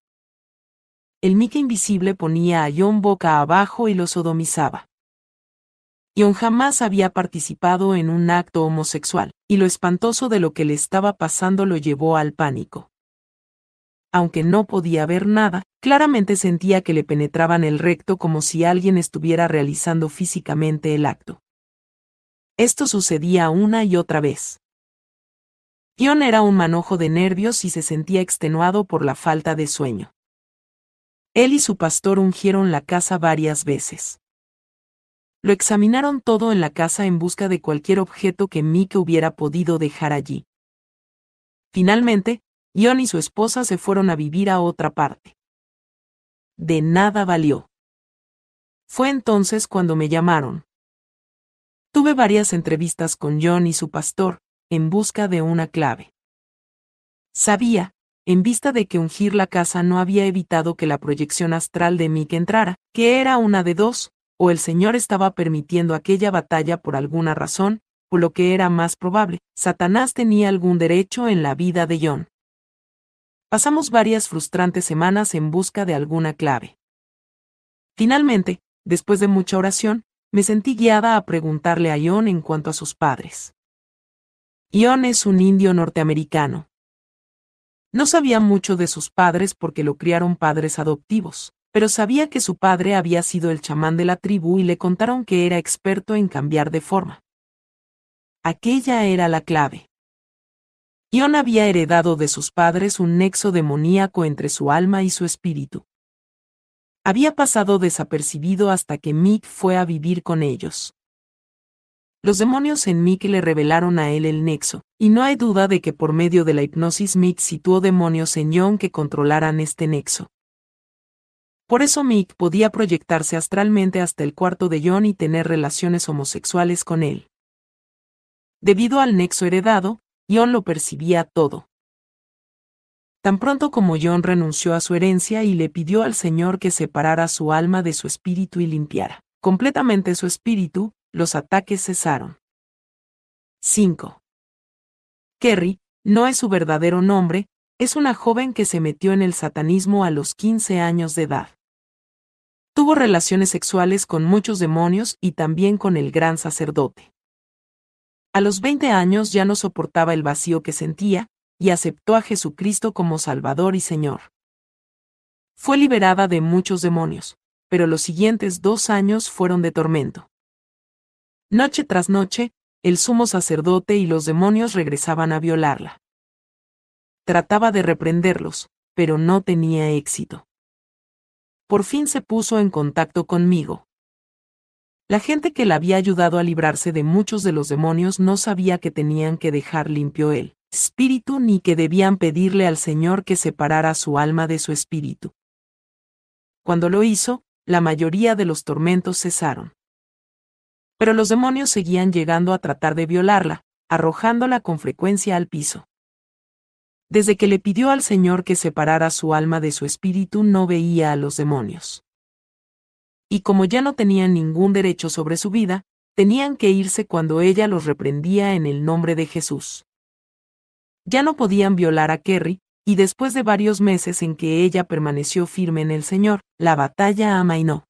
El Mick invisible ponía a John boca abajo y lo sodomizaba. John jamás había participado en un acto homosexual, y lo espantoso de lo que le estaba pasando lo llevó al pánico aunque no podía ver nada, claramente sentía que le penetraban el recto como si alguien estuviera realizando físicamente el acto. Esto sucedía una y otra vez. John era un manojo de nervios y se sentía extenuado por la falta de sueño. Él y su pastor ungieron la casa varias veces. Lo examinaron todo en la casa en busca de cualquier objeto que Mike hubiera podido dejar allí. Finalmente, John y su esposa se fueron a vivir a otra parte. De nada valió. Fue entonces cuando me llamaron. Tuve varias entrevistas con John y su pastor, en busca de una clave. Sabía, en vista de que ungir la casa no había evitado que la proyección astral de Mick entrara, que era una de dos, o el Señor estaba permitiendo aquella batalla por alguna razón, o lo que era más probable, Satanás tenía algún derecho en la vida de John. Pasamos varias frustrantes semanas en busca de alguna clave. Finalmente, después de mucha oración, me sentí guiada a preguntarle a Ion en cuanto a sus padres. Ion es un indio norteamericano. No sabía mucho de sus padres porque lo criaron padres adoptivos, pero sabía que su padre había sido el chamán de la tribu y le contaron que era experto en cambiar de forma. Aquella era la clave. Ion había heredado de sus padres un nexo demoníaco entre su alma y su espíritu. Había pasado desapercibido hasta que Mick fue a vivir con ellos. Los demonios en Mick le revelaron a él el nexo, y no hay duda de que por medio de la hipnosis Mick situó demonios en John que controlaran este nexo. Por eso Mick podía proyectarse astralmente hasta el cuarto de John y tener relaciones homosexuales con él. Debido al nexo heredado, Ion lo percibía todo. tan pronto como John renunció a su herencia y le pidió al Señor que separara su alma de su espíritu y limpiara completamente su espíritu, los ataques cesaron. 5. Kerry, no es su verdadero nombre, es una joven que se metió en el satanismo a los 15 años de edad. Tuvo relaciones sexuales con muchos demonios y también con el gran sacerdote. A los 20 años ya no soportaba el vacío que sentía, y aceptó a Jesucristo como Salvador y Señor. Fue liberada de muchos demonios, pero los siguientes dos años fueron de tormento. Noche tras noche, el sumo sacerdote y los demonios regresaban a violarla. Trataba de reprenderlos, pero no tenía éxito. Por fin se puso en contacto conmigo. La gente que la había ayudado a librarse de muchos de los demonios no sabía que tenían que dejar limpio el espíritu ni que debían pedirle al Señor que separara su alma de su espíritu. Cuando lo hizo, la mayoría de los tormentos cesaron. Pero los demonios seguían llegando a tratar de violarla, arrojándola con frecuencia al piso. Desde que le pidió al Señor que separara su alma de su espíritu no veía a los demonios. Y como ya no tenían ningún derecho sobre su vida, tenían que irse cuando ella los reprendía en el nombre de Jesús. Ya no podían violar a Kerry, y después de varios meses en que ella permaneció firme en el Señor, la batalla amainó.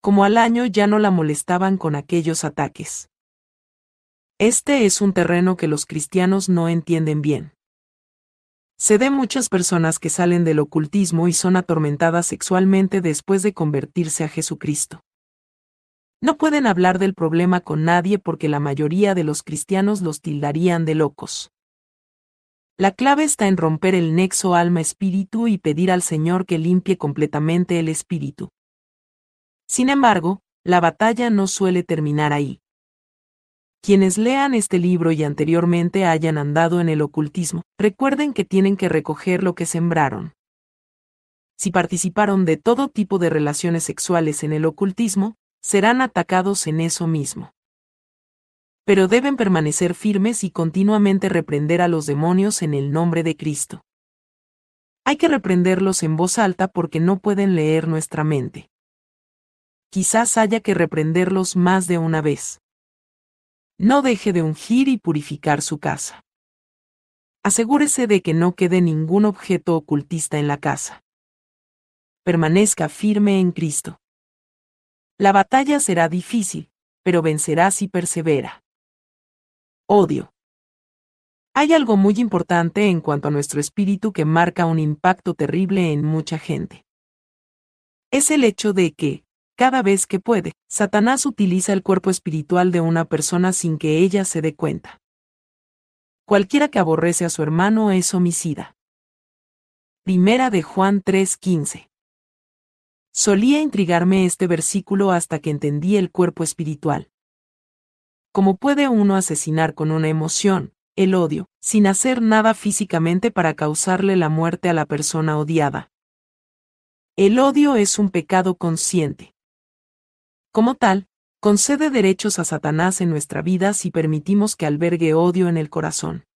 Como al año ya no la molestaban con aquellos ataques. Este es un terreno que los cristianos no entienden bien. Se ve muchas personas que salen del ocultismo y son atormentadas sexualmente después de convertirse a Jesucristo. No pueden hablar del problema con nadie porque la mayoría de los cristianos los tildarían de locos. La clave está en romper el nexo alma-espíritu y pedir al Señor que limpie completamente el espíritu. Sin embargo, la batalla no suele terminar ahí. Quienes lean este libro y anteriormente hayan andado en el ocultismo, recuerden que tienen que recoger lo que sembraron. Si participaron de todo tipo de relaciones sexuales en el ocultismo, serán atacados en eso mismo. Pero deben permanecer firmes y continuamente reprender a los demonios en el nombre de Cristo. Hay que reprenderlos en voz alta porque no pueden leer nuestra mente. Quizás haya que reprenderlos más de una vez. No deje de ungir y purificar su casa. Asegúrese de que no quede ningún objeto ocultista en la casa. Permanezca firme en Cristo. La batalla será difícil, pero vencerá si persevera. Odio. Hay algo muy importante en cuanto a nuestro espíritu que marca un impacto terrible en mucha gente. Es el hecho de que, cada vez que puede, Satanás utiliza el cuerpo espiritual de una persona sin que ella se dé cuenta. Cualquiera que aborrece a su hermano es homicida. Primera de Juan 3:15. Solía intrigarme este versículo hasta que entendí el cuerpo espiritual. ¿Cómo puede uno asesinar con una emoción, el odio, sin hacer nada físicamente para causarle la muerte a la persona odiada? El odio es un pecado consciente. Como tal, concede derechos a Satanás en nuestra vida si permitimos que albergue odio en el corazón.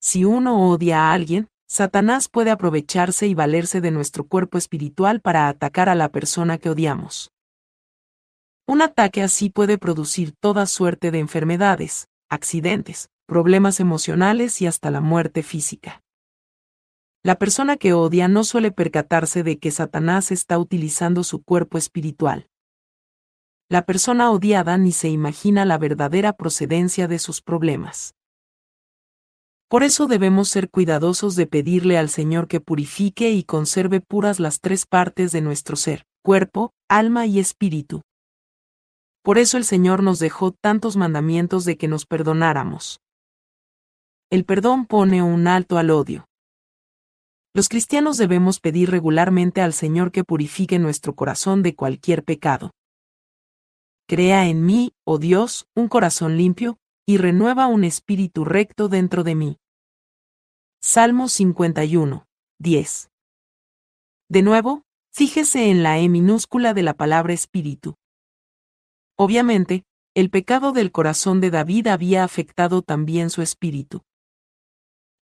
Si uno odia a alguien, Satanás puede aprovecharse y valerse de nuestro cuerpo espiritual para atacar a la persona que odiamos. Un ataque así puede producir toda suerte de enfermedades, accidentes, problemas emocionales y hasta la muerte física. La persona que odia no suele percatarse de que Satanás está utilizando su cuerpo espiritual la persona odiada ni se imagina la verdadera procedencia de sus problemas. Por eso debemos ser cuidadosos de pedirle al Señor que purifique y conserve puras las tres partes de nuestro ser, cuerpo, alma y espíritu. Por eso el Señor nos dejó tantos mandamientos de que nos perdonáramos. El perdón pone un alto al odio. Los cristianos debemos pedir regularmente al Señor que purifique nuestro corazón de cualquier pecado. Crea en mí, oh Dios, un corazón limpio, y renueva un espíritu recto dentro de mí. Salmo 51, 10. De nuevo, fíjese en la E minúscula de la palabra espíritu. Obviamente, el pecado del corazón de David había afectado también su espíritu.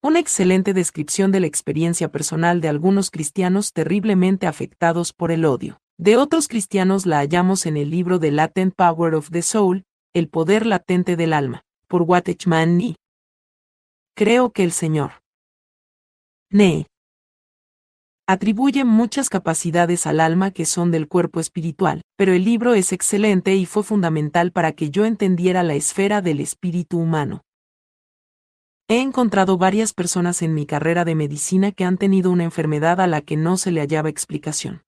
Una excelente descripción de la experiencia personal de algunos cristianos terriblemente afectados por el odio. De otros cristianos la hallamos en el libro The Latent Power of the Soul, El poder latente del alma, por Watchman Nee. Creo que el Señor. Nee. Atribuye muchas capacidades al alma que son del cuerpo espiritual, pero el libro es excelente y fue fundamental para que yo entendiera la esfera del espíritu humano. He encontrado varias personas en mi carrera de medicina que han tenido una enfermedad a la que no se le hallaba explicación.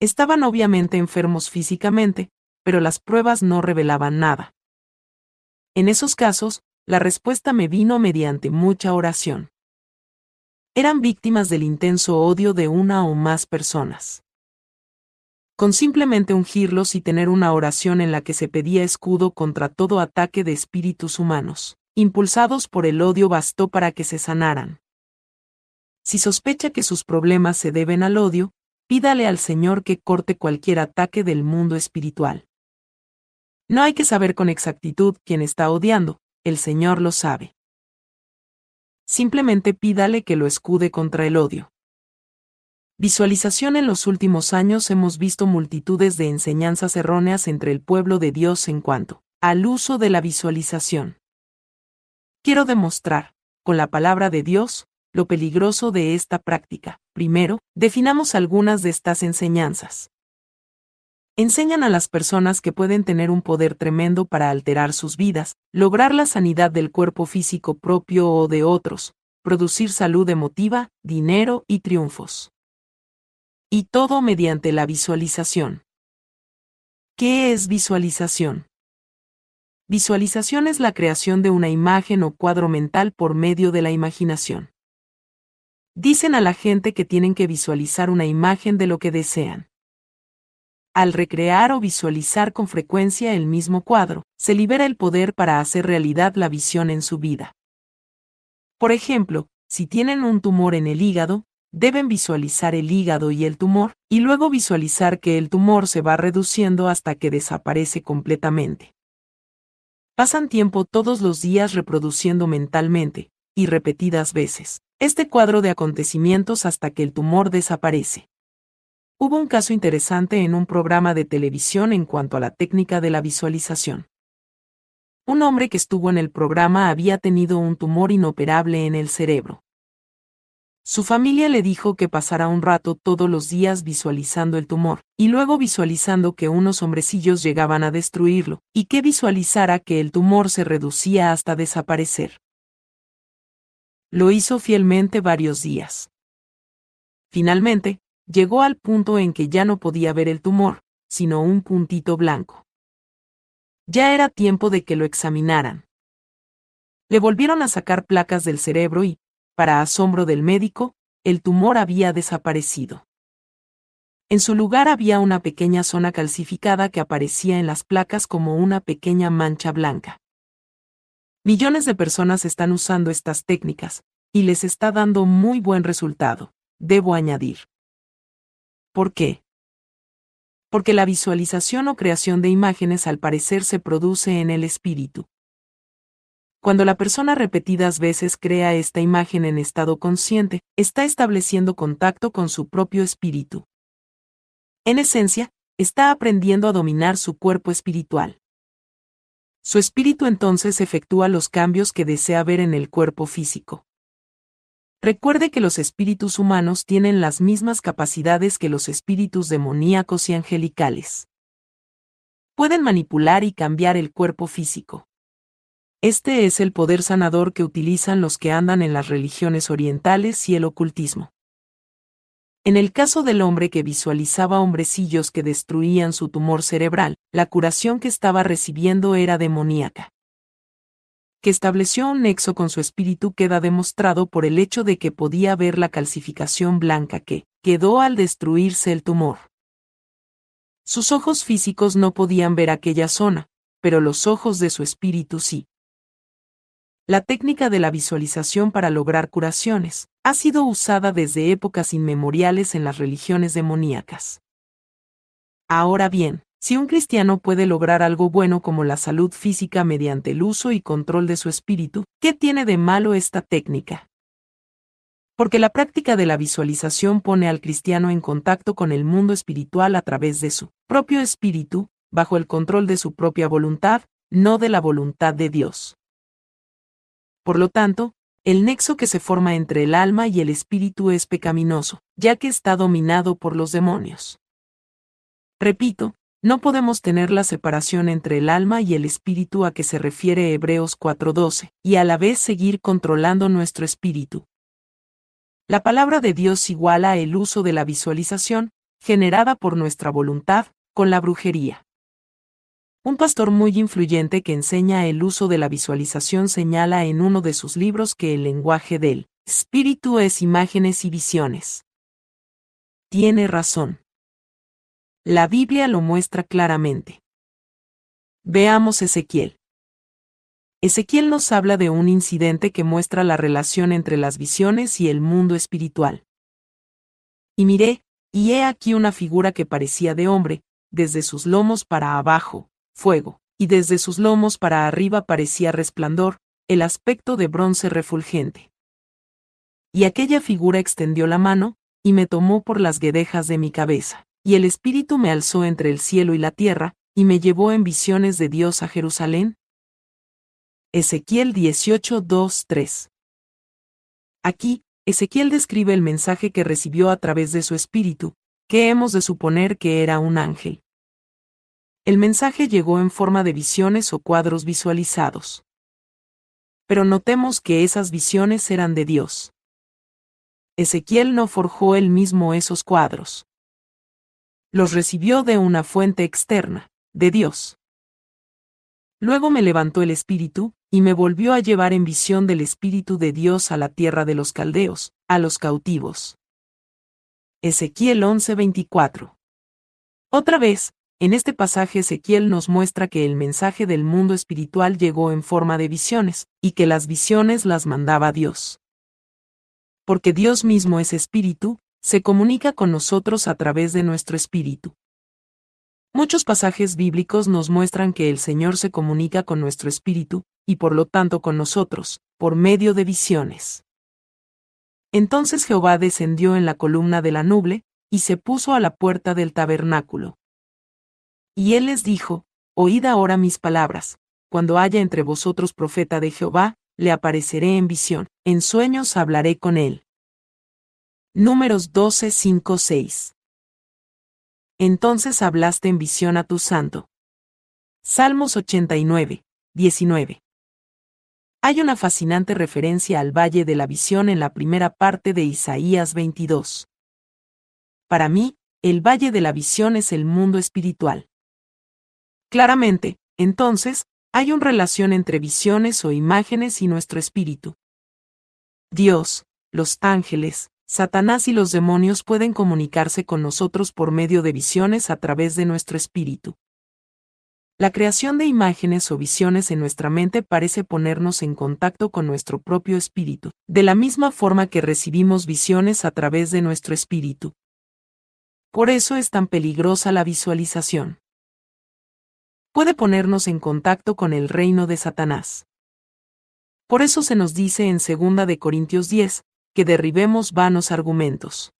Estaban obviamente enfermos físicamente, pero las pruebas no revelaban nada. En esos casos, la respuesta me vino mediante mucha oración. Eran víctimas del intenso odio de una o más personas. Con simplemente ungirlos y tener una oración en la que se pedía escudo contra todo ataque de espíritus humanos impulsados por el odio bastó para que se sanaran. Si sospecha que sus problemas se deben al odio, pídale al Señor que corte cualquier ataque del mundo espiritual. No hay que saber con exactitud quién está odiando, el Señor lo sabe. Simplemente pídale que lo escude contra el odio. Visualización En los últimos años hemos visto multitudes de enseñanzas erróneas entre el pueblo de Dios en cuanto al uso de la visualización. Quiero demostrar, con la palabra de Dios, lo peligroso de esta práctica. Primero, definamos algunas de estas enseñanzas. Enseñan a las personas que pueden tener un poder tremendo para alterar sus vidas, lograr la sanidad del cuerpo físico propio o de otros, producir salud emotiva, dinero y triunfos. Y todo mediante la visualización. ¿Qué es visualización? Visualización es la creación de una imagen o cuadro mental por medio de la imaginación. Dicen a la gente que tienen que visualizar una imagen de lo que desean. Al recrear o visualizar con frecuencia el mismo cuadro, se libera el poder para hacer realidad la visión en su vida. Por ejemplo, si tienen un tumor en el hígado, deben visualizar el hígado y el tumor, y luego visualizar que el tumor se va reduciendo hasta que desaparece completamente. Pasan tiempo todos los días reproduciendo mentalmente, y repetidas veces, este cuadro de acontecimientos hasta que el tumor desaparece. Hubo un caso interesante en un programa de televisión en cuanto a la técnica de la visualización. Un hombre que estuvo en el programa había tenido un tumor inoperable en el cerebro. Su familia le dijo que pasara un rato todos los días visualizando el tumor, y luego visualizando que unos hombrecillos llegaban a destruirlo, y que visualizara que el tumor se reducía hasta desaparecer. Lo hizo fielmente varios días. Finalmente, llegó al punto en que ya no podía ver el tumor, sino un puntito blanco. Ya era tiempo de que lo examinaran. Le volvieron a sacar placas del cerebro y, para asombro del médico, el tumor había desaparecido. En su lugar había una pequeña zona calcificada que aparecía en las placas como una pequeña mancha blanca. Millones de personas están usando estas técnicas, y les está dando muy buen resultado, debo añadir. ¿Por qué? Porque la visualización o creación de imágenes al parecer se produce en el espíritu. Cuando la persona repetidas veces crea esta imagen en estado consciente, está estableciendo contacto con su propio espíritu. En esencia, está aprendiendo a dominar su cuerpo espiritual. Su espíritu entonces efectúa los cambios que desea ver en el cuerpo físico. Recuerde que los espíritus humanos tienen las mismas capacidades que los espíritus demoníacos y angelicales. Pueden manipular y cambiar el cuerpo físico. Este es el poder sanador que utilizan los que andan en las religiones orientales y el ocultismo. En el caso del hombre que visualizaba hombrecillos que destruían su tumor cerebral, la curación que estaba recibiendo era demoníaca. Que estableció un nexo con su espíritu queda demostrado por el hecho de que podía ver la calcificación blanca que quedó al destruirse el tumor. Sus ojos físicos no podían ver aquella zona, pero los ojos de su espíritu sí. La técnica de la visualización para lograr curaciones ha sido usada desde épocas inmemoriales en las religiones demoníacas. Ahora bien, si un cristiano puede lograr algo bueno como la salud física mediante el uso y control de su espíritu, ¿qué tiene de malo esta técnica? Porque la práctica de la visualización pone al cristiano en contacto con el mundo espiritual a través de su propio espíritu, bajo el control de su propia voluntad, no de la voluntad de Dios. Por lo tanto, el nexo que se forma entre el alma y el espíritu es pecaminoso, ya que está dominado por los demonios. Repito, no podemos tener la separación entre el alma y el espíritu a que se refiere Hebreos 4:12, y a la vez seguir controlando nuestro espíritu. La palabra de Dios iguala el uso de la visualización, generada por nuestra voluntad, con la brujería. Un pastor muy influyente que enseña el uso de la visualización señala en uno de sus libros que el lenguaje del espíritu es imágenes y visiones. Tiene razón. La Biblia lo muestra claramente. Veamos Ezequiel. Ezequiel nos habla de un incidente que muestra la relación entre las visiones y el mundo espiritual. Y miré, y he aquí una figura que parecía de hombre, desde sus lomos para abajo, fuego, y desde sus lomos para arriba parecía resplandor, el aspecto de bronce refulgente. Y aquella figura extendió la mano, y me tomó por las guedejas de mi cabeza y el Espíritu me alzó entre el cielo y la tierra, y me llevó en visiones de Dios a Jerusalén. Ezequiel 18, 3. Aquí, Ezequiel describe el mensaje que recibió a través de su espíritu, que hemos de suponer que era un ángel. El mensaje llegó en forma de visiones o cuadros visualizados. Pero notemos que esas visiones eran de Dios. Ezequiel no forjó él mismo esos cuadros los recibió de una fuente externa, de Dios. Luego me levantó el Espíritu, y me volvió a llevar en visión del Espíritu de Dios a la tierra de los caldeos, a los cautivos. Ezequiel 11:24. Otra vez, en este pasaje Ezequiel nos muestra que el mensaje del mundo espiritual llegó en forma de visiones, y que las visiones las mandaba Dios. Porque Dios mismo es espíritu, se comunica con nosotros a través de nuestro espíritu. Muchos pasajes bíblicos nos muestran que el Señor se comunica con nuestro espíritu, y por lo tanto con nosotros, por medio de visiones. Entonces Jehová descendió en la columna de la nube, y se puso a la puerta del tabernáculo. Y él les dijo, Oíd ahora mis palabras, cuando haya entre vosotros profeta de Jehová, le apareceré en visión, en sueños hablaré con él. Números 12, 5, 6. Entonces hablaste en visión a tu santo. Salmos 89, 19. Hay una fascinante referencia al Valle de la Visión en la primera parte de Isaías 22. Para mí, el Valle de la Visión es el mundo espiritual. Claramente, entonces, hay una relación entre visiones o imágenes y nuestro espíritu. Dios, los ángeles, Satanás y los demonios pueden comunicarse con nosotros por medio de visiones a través de nuestro espíritu. La creación de imágenes o visiones en nuestra mente parece ponernos en contacto con nuestro propio espíritu, de la misma forma que recibimos visiones a través de nuestro espíritu. Por eso es tan peligrosa la visualización. Puede ponernos en contacto con el reino de Satanás. Por eso se nos dice en 2 de Corintios 10, que derribemos vanos argumentos.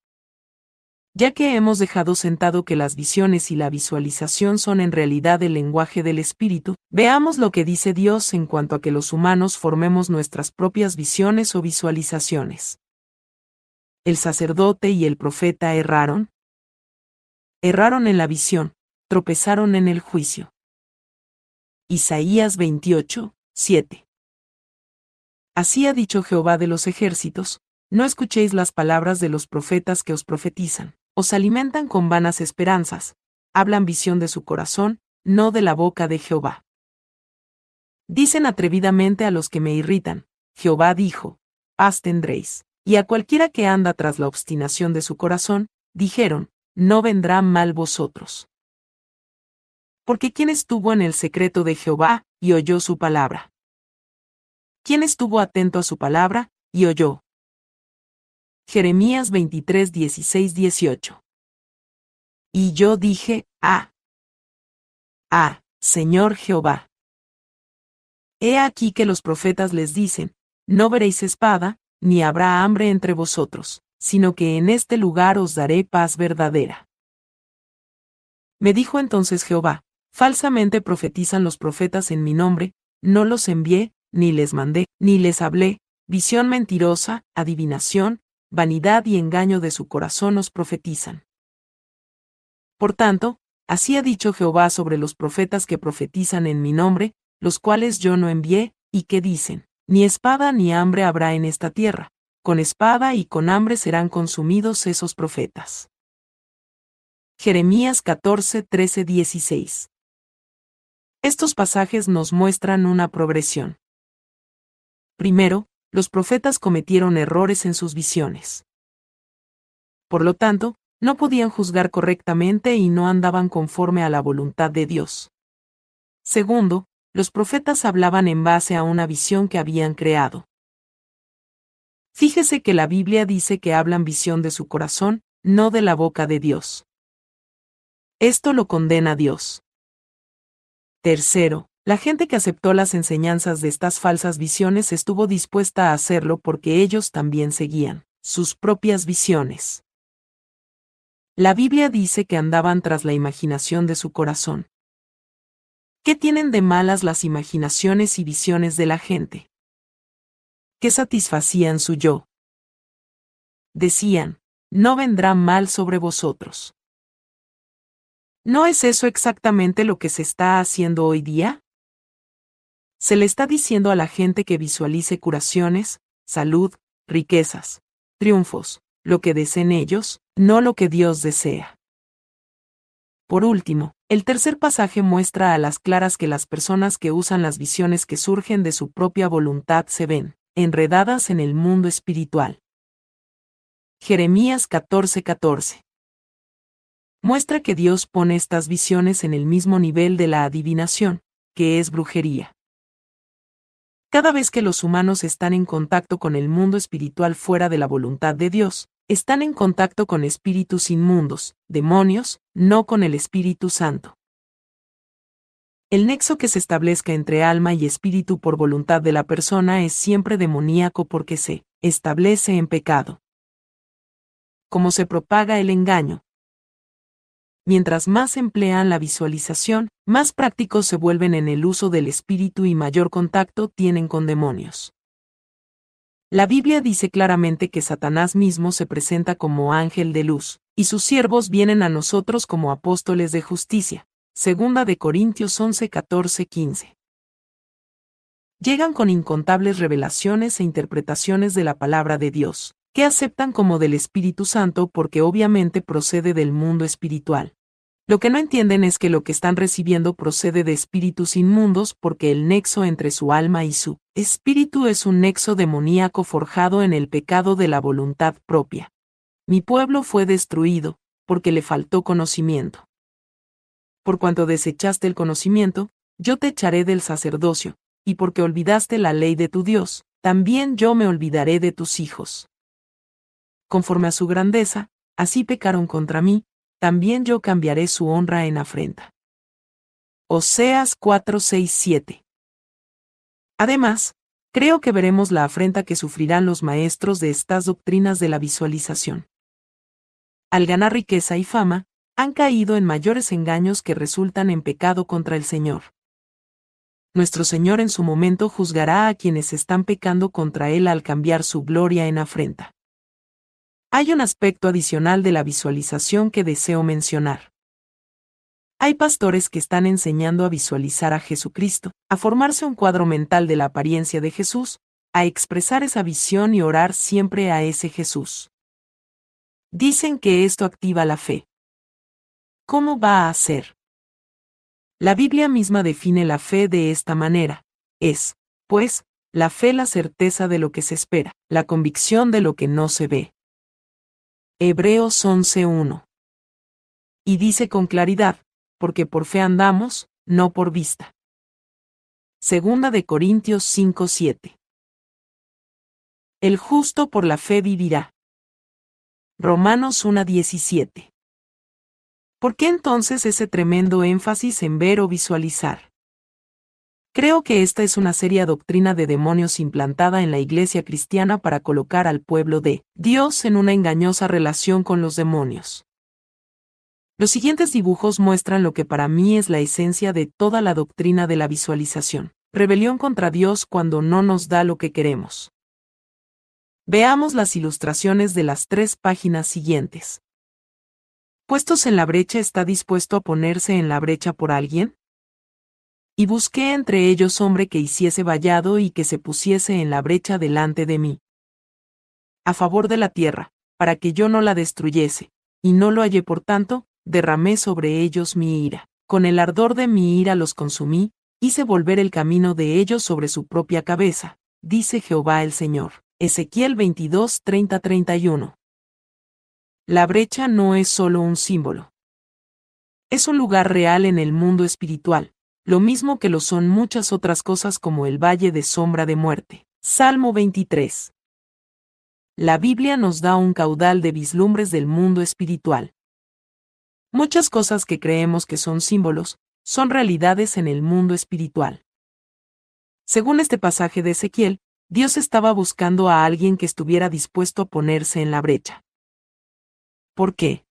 Ya que hemos dejado sentado que las visiones y la visualización son en realidad el lenguaje del espíritu, veamos lo que dice Dios en cuanto a que los humanos formemos nuestras propias visiones o visualizaciones. ¿El sacerdote y el profeta erraron? Erraron en la visión, tropezaron en el juicio. Isaías 28, 7. Así ha dicho Jehová de los ejércitos, no escuchéis las palabras de los profetas que os profetizan, os alimentan con vanas esperanzas, hablan visión de su corazón, no de la boca de Jehová. Dicen atrevidamente a los que me irritan, Jehová dijo, paz tendréis, y a cualquiera que anda tras la obstinación de su corazón, dijeron, no vendrá mal vosotros. Porque ¿quién estuvo en el secreto de Jehová, y oyó su palabra? ¿Quién estuvo atento a su palabra, y oyó? Jeremías 23, 16, 18. Y yo dije, ah, ah, Señor Jehová. He aquí que los profetas les dicen, no veréis espada, ni habrá hambre entre vosotros, sino que en este lugar os daré paz verdadera. Me dijo entonces Jehová, falsamente profetizan los profetas en mi nombre, no los envié, ni les mandé, ni les hablé, visión mentirosa, adivinación, vanidad y engaño de su corazón os profetizan. Por tanto, así ha dicho Jehová sobre los profetas que profetizan en mi nombre, los cuales yo no envié, y que dicen, ni espada ni hambre habrá en esta tierra, con espada y con hambre serán consumidos esos profetas. Jeremías 14, 13, 16. Estos pasajes nos muestran una progresión. Primero, los profetas cometieron errores en sus visiones. Por lo tanto, no podían juzgar correctamente y no andaban conforme a la voluntad de Dios. Segundo, los profetas hablaban en base a una visión que habían creado. Fíjese que la Biblia dice que hablan visión de su corazón, no de la boca de Dios. Esto lo condena Dios. Tercero, la gente que aceptó las enseñanzas de estas falsas visiones estuvo dispuesta a hacerlo porque ellos también seguían sus propias visiones. La Biblia dice que andaban tras la imaginación de su corazón. ¿Qué tienen de malas las imaginaciones y visiones de la gente? ¿Qué satisfacían su yo? Decían, no vendrá mal sobre vosotros. ¿No es eso exactamente lo que se está haciendo hoy día? Se le está diciendo a la gente que visualice curaciones, salud, riquezas, triunfos, lo que deseen ellos, no lo que Dios desea. Por último, el tercer pasaje muestra a las claras que las personas que usan las visiones que surgen de su propia voluntad se ven, enredadas en el mundo espiritual. Jeremías 14:14 Muestra que Dios pone estas visiones en el mismo nivel de la adivinación, que es brujería. Cada vez que los humanos están en contacto con el mundo espiritual fuera de la voluntad de Dios, están en contacto con espíritus inmundos, demonios, no con el Espíritu Santo. El nexo que se establezca entre alma y espíritu por voluntad de la persona es siempre demoníaco porque se establece en pecado. Como se propaga el engaño. Mientras más emplean la visualización, más prácticos se vuelven en el uso del espíritu y mayor contacto tienen con demonios. La Biblia dice claramente que Satanás mismo se presenta como ángel de luz, y sus siervos vienen a nosotros como apóstoles de justicia. Segunda de Corintios 11, 14, 15. Llegan con incontables revelaciones e interpretaciones de la palabra de Dios, que aceptan como del Espíritu Santo porque obviamente procede del mundo espiritual. Lo que no entienden es que lo que están recibiendo procede de espíritus inmundos porque el nexo entre su alma y su espíritu es un nexo demoníaco forjado en el pecado de la voluntad propia. Mi pueblo fue destruido, porque le faltó conocimiento. Por cuanto desechaste el conocimiento, yo te echaré del sacerdocio, y porque olvidaste la ley de tu Dios, también yo me olvidaré de tus hijos. Conforme a su grandeza, así pecaron contra mí, también yo cambiaré su honra en afrenta. Oseas 4, 6, 7. Además, creo que veremos la afrenta que sufrirán los maestros de estas doctrinas de la visualización. Al ganar riqueza y fama, han caído en mayores engaños que resultan en pecado contra el Señor. Nuestro Señor en su momento juzgará a quienes están pecando contra Él al cambiar su gloria en afrenta. Hay un aspecto adicional de la visualización que deseo mencionar. Hay pastores que están enseñando a visualizar a Jesucristo, a formarse un cuadro mental de la apariencia de Jesús, a expresar esa visión y orar siempre a ese Jesús. Dicen que esto activa la fe. ¿Cómo va a ser? La Biblia misma define la fe de esta manera. Es, pues, la fe la certeza de lo que se espera, la convicción de lo que no se ve. Hebreos 11.1. Y dice con claridad, porque por fe andamos, no por vista. Segunda de Corintios 5.7. El justo por la fe vivirá. Romanos 1.17. ¿Por qué entonces ese tremendo énfasis en ver o visualizar? Creo que esta es una seria doctrina de demonios implantada en la iglesia cristiana para colocar al pueblo de Dios en una engañosa relación con los demonios. Los siguientes dibujos muestran lo que para mí es la esencia de toda la doctrina de la visualización. Rebelión contra Dios cuando no nos da lo que queremos. Veamos las ilustraciones de las tres páginas siguientes. Puestos en la brecha está dispuesto a ponerse en la brecha por alguien? Y busqué entre ellos hombre que hiciese vallado y que se pusiese en la brecha delante de mí. A favor de la tierra, para que yo no la destruyese, y no lo hallé por tanto, derramé sobre ellos mi ira. Con el ardor de mi ira los consumí, hice volver el camino de ellos sobre su propia cabeza, dice Jehová el Señor. Ezequiel 22, 30-31. La brecha no es solo un símbolo. Es un lugar real en el mundo espiritual, lo mismo que lo son muchas otras cosas como el valle de sombra de muerte. Salmo 23. La Biblia nos da un caudal de vislumbres del mundo espiritual. Muchas cosas que creemos que son símbolos, son realidades en el mundo espiritual. Según este pasaje de Ezequiel, Dios estaba buscando a alguien que estuviera dispuesto a ponerse en la brecha. ¿Por qué?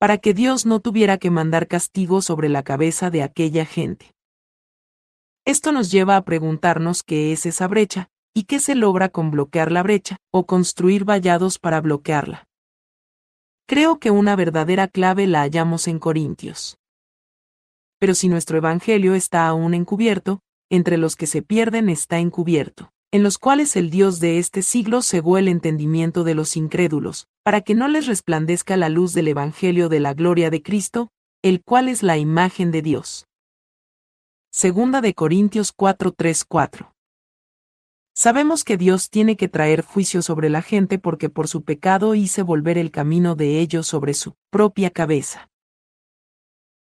Para que Dios no tuviera que mandar castigo sobre la cabeza de aquella gente. Esto nos lleva a preguntarnos qué es esa brecha, y qué se logra con bloquear la brecha, o construir vallados para bloquearla. Creo que una verdadera clave la hallamos en Corintios. Pero si nuestro Evangelio está aún encubierto, entre los que se pierden está encubierto en los cuales el Dios de este siglo cegó el entendimiento de los incrédulos, para que no les resplandezca la luz del Evangelio de la gloria de Cristo, el cual es la imagen de Dios. Segunda de Corintios 4:3-4. Sabemos que Dios tiene que traer juicio sobre la gente porque por su pecado hice volver el camino de ellos sobre su propia cabeza.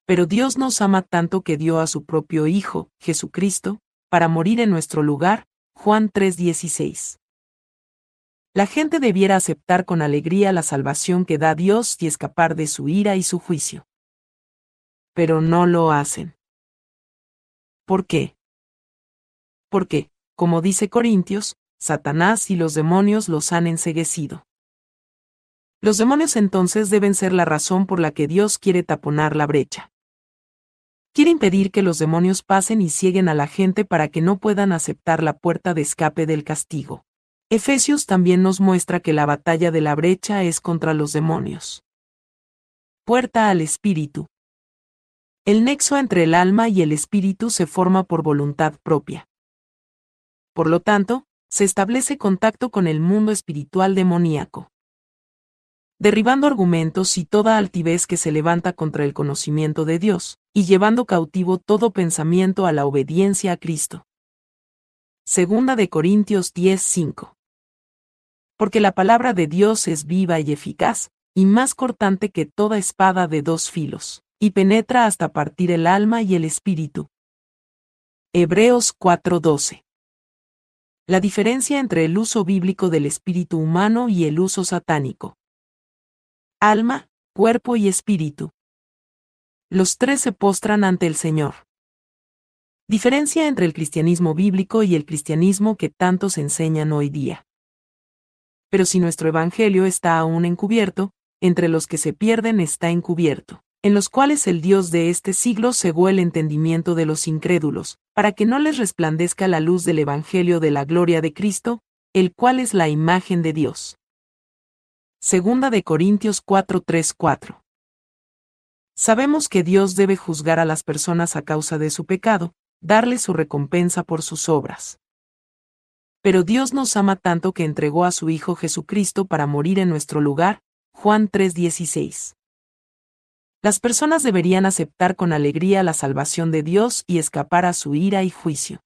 Pero Dios nos ama tanto que dio a su propio Hijo, Jesucristo, para morir en nuestro lugar, Juan 3:16. La gente debiera aceptar con alegría la salvación que da Dios y escapar de su ira y su juicio. Pero no lo hacen. ¿Por qué? Porque, como dice Corintios, Satanás y los demonios los han enseguecido. Los demonios entonces deben ser la razón por la que Dios quiere taponar la brecha quiere impedir que los demonios pasen y cieguen a la gente para que no puedan aceptar la puerta de escape del castigo. Efesios también nos muestra que la batalla de la brecha es contra los demonios. Puerta al espíritu. El nexo entre el alma y el espíritu se forma por voluntad propia. Por lo tanto, se establece contacto con el mundo espiritual demoníaco derribando argumentos y toda altivez que se levanta contra el conocimiento de Dios, y llevando cautivo todo pensamiento a la obediencia a Cristo. Segunda de Corintios 10:5. Porque la palabra de Dios es viva y eficaz, y más cortante que toda espada de dos filos, y penetra hasta partir el alma y el espíritu. Hebreos 4:12. La diferencia entre el uso bíblico del espíritu humano y el uso satánico alma, cuerpo y espíritu. Los tres se postran ante el Señor. Diferencia entre el cristianismo bíblico y el cristianismo que tantos enseñan hoy día. Pero si nuestro Evangelio está aún encubierto, entre los que se pierden está encubierto, en los cuales el Dios de este siglo cegó el entendimiento de los incrédulos, para que no les resplandezca la luz del Evangelio de la gloria de Cristo, el cual es la imagen de Dios. Segunda de Corintios 4:3-4. Sabemos que Dios debe juzgar a las personas a causa de su pecado, darle su recompensa por sus obras. Pero Dios nos ama tanto que entregó a su Hijo Jesucristo para morir en nuestro lugar, Juan 3:16. Las personas deberían aceptar con alegría la salvación de Dios y escapar a su ira y juicio.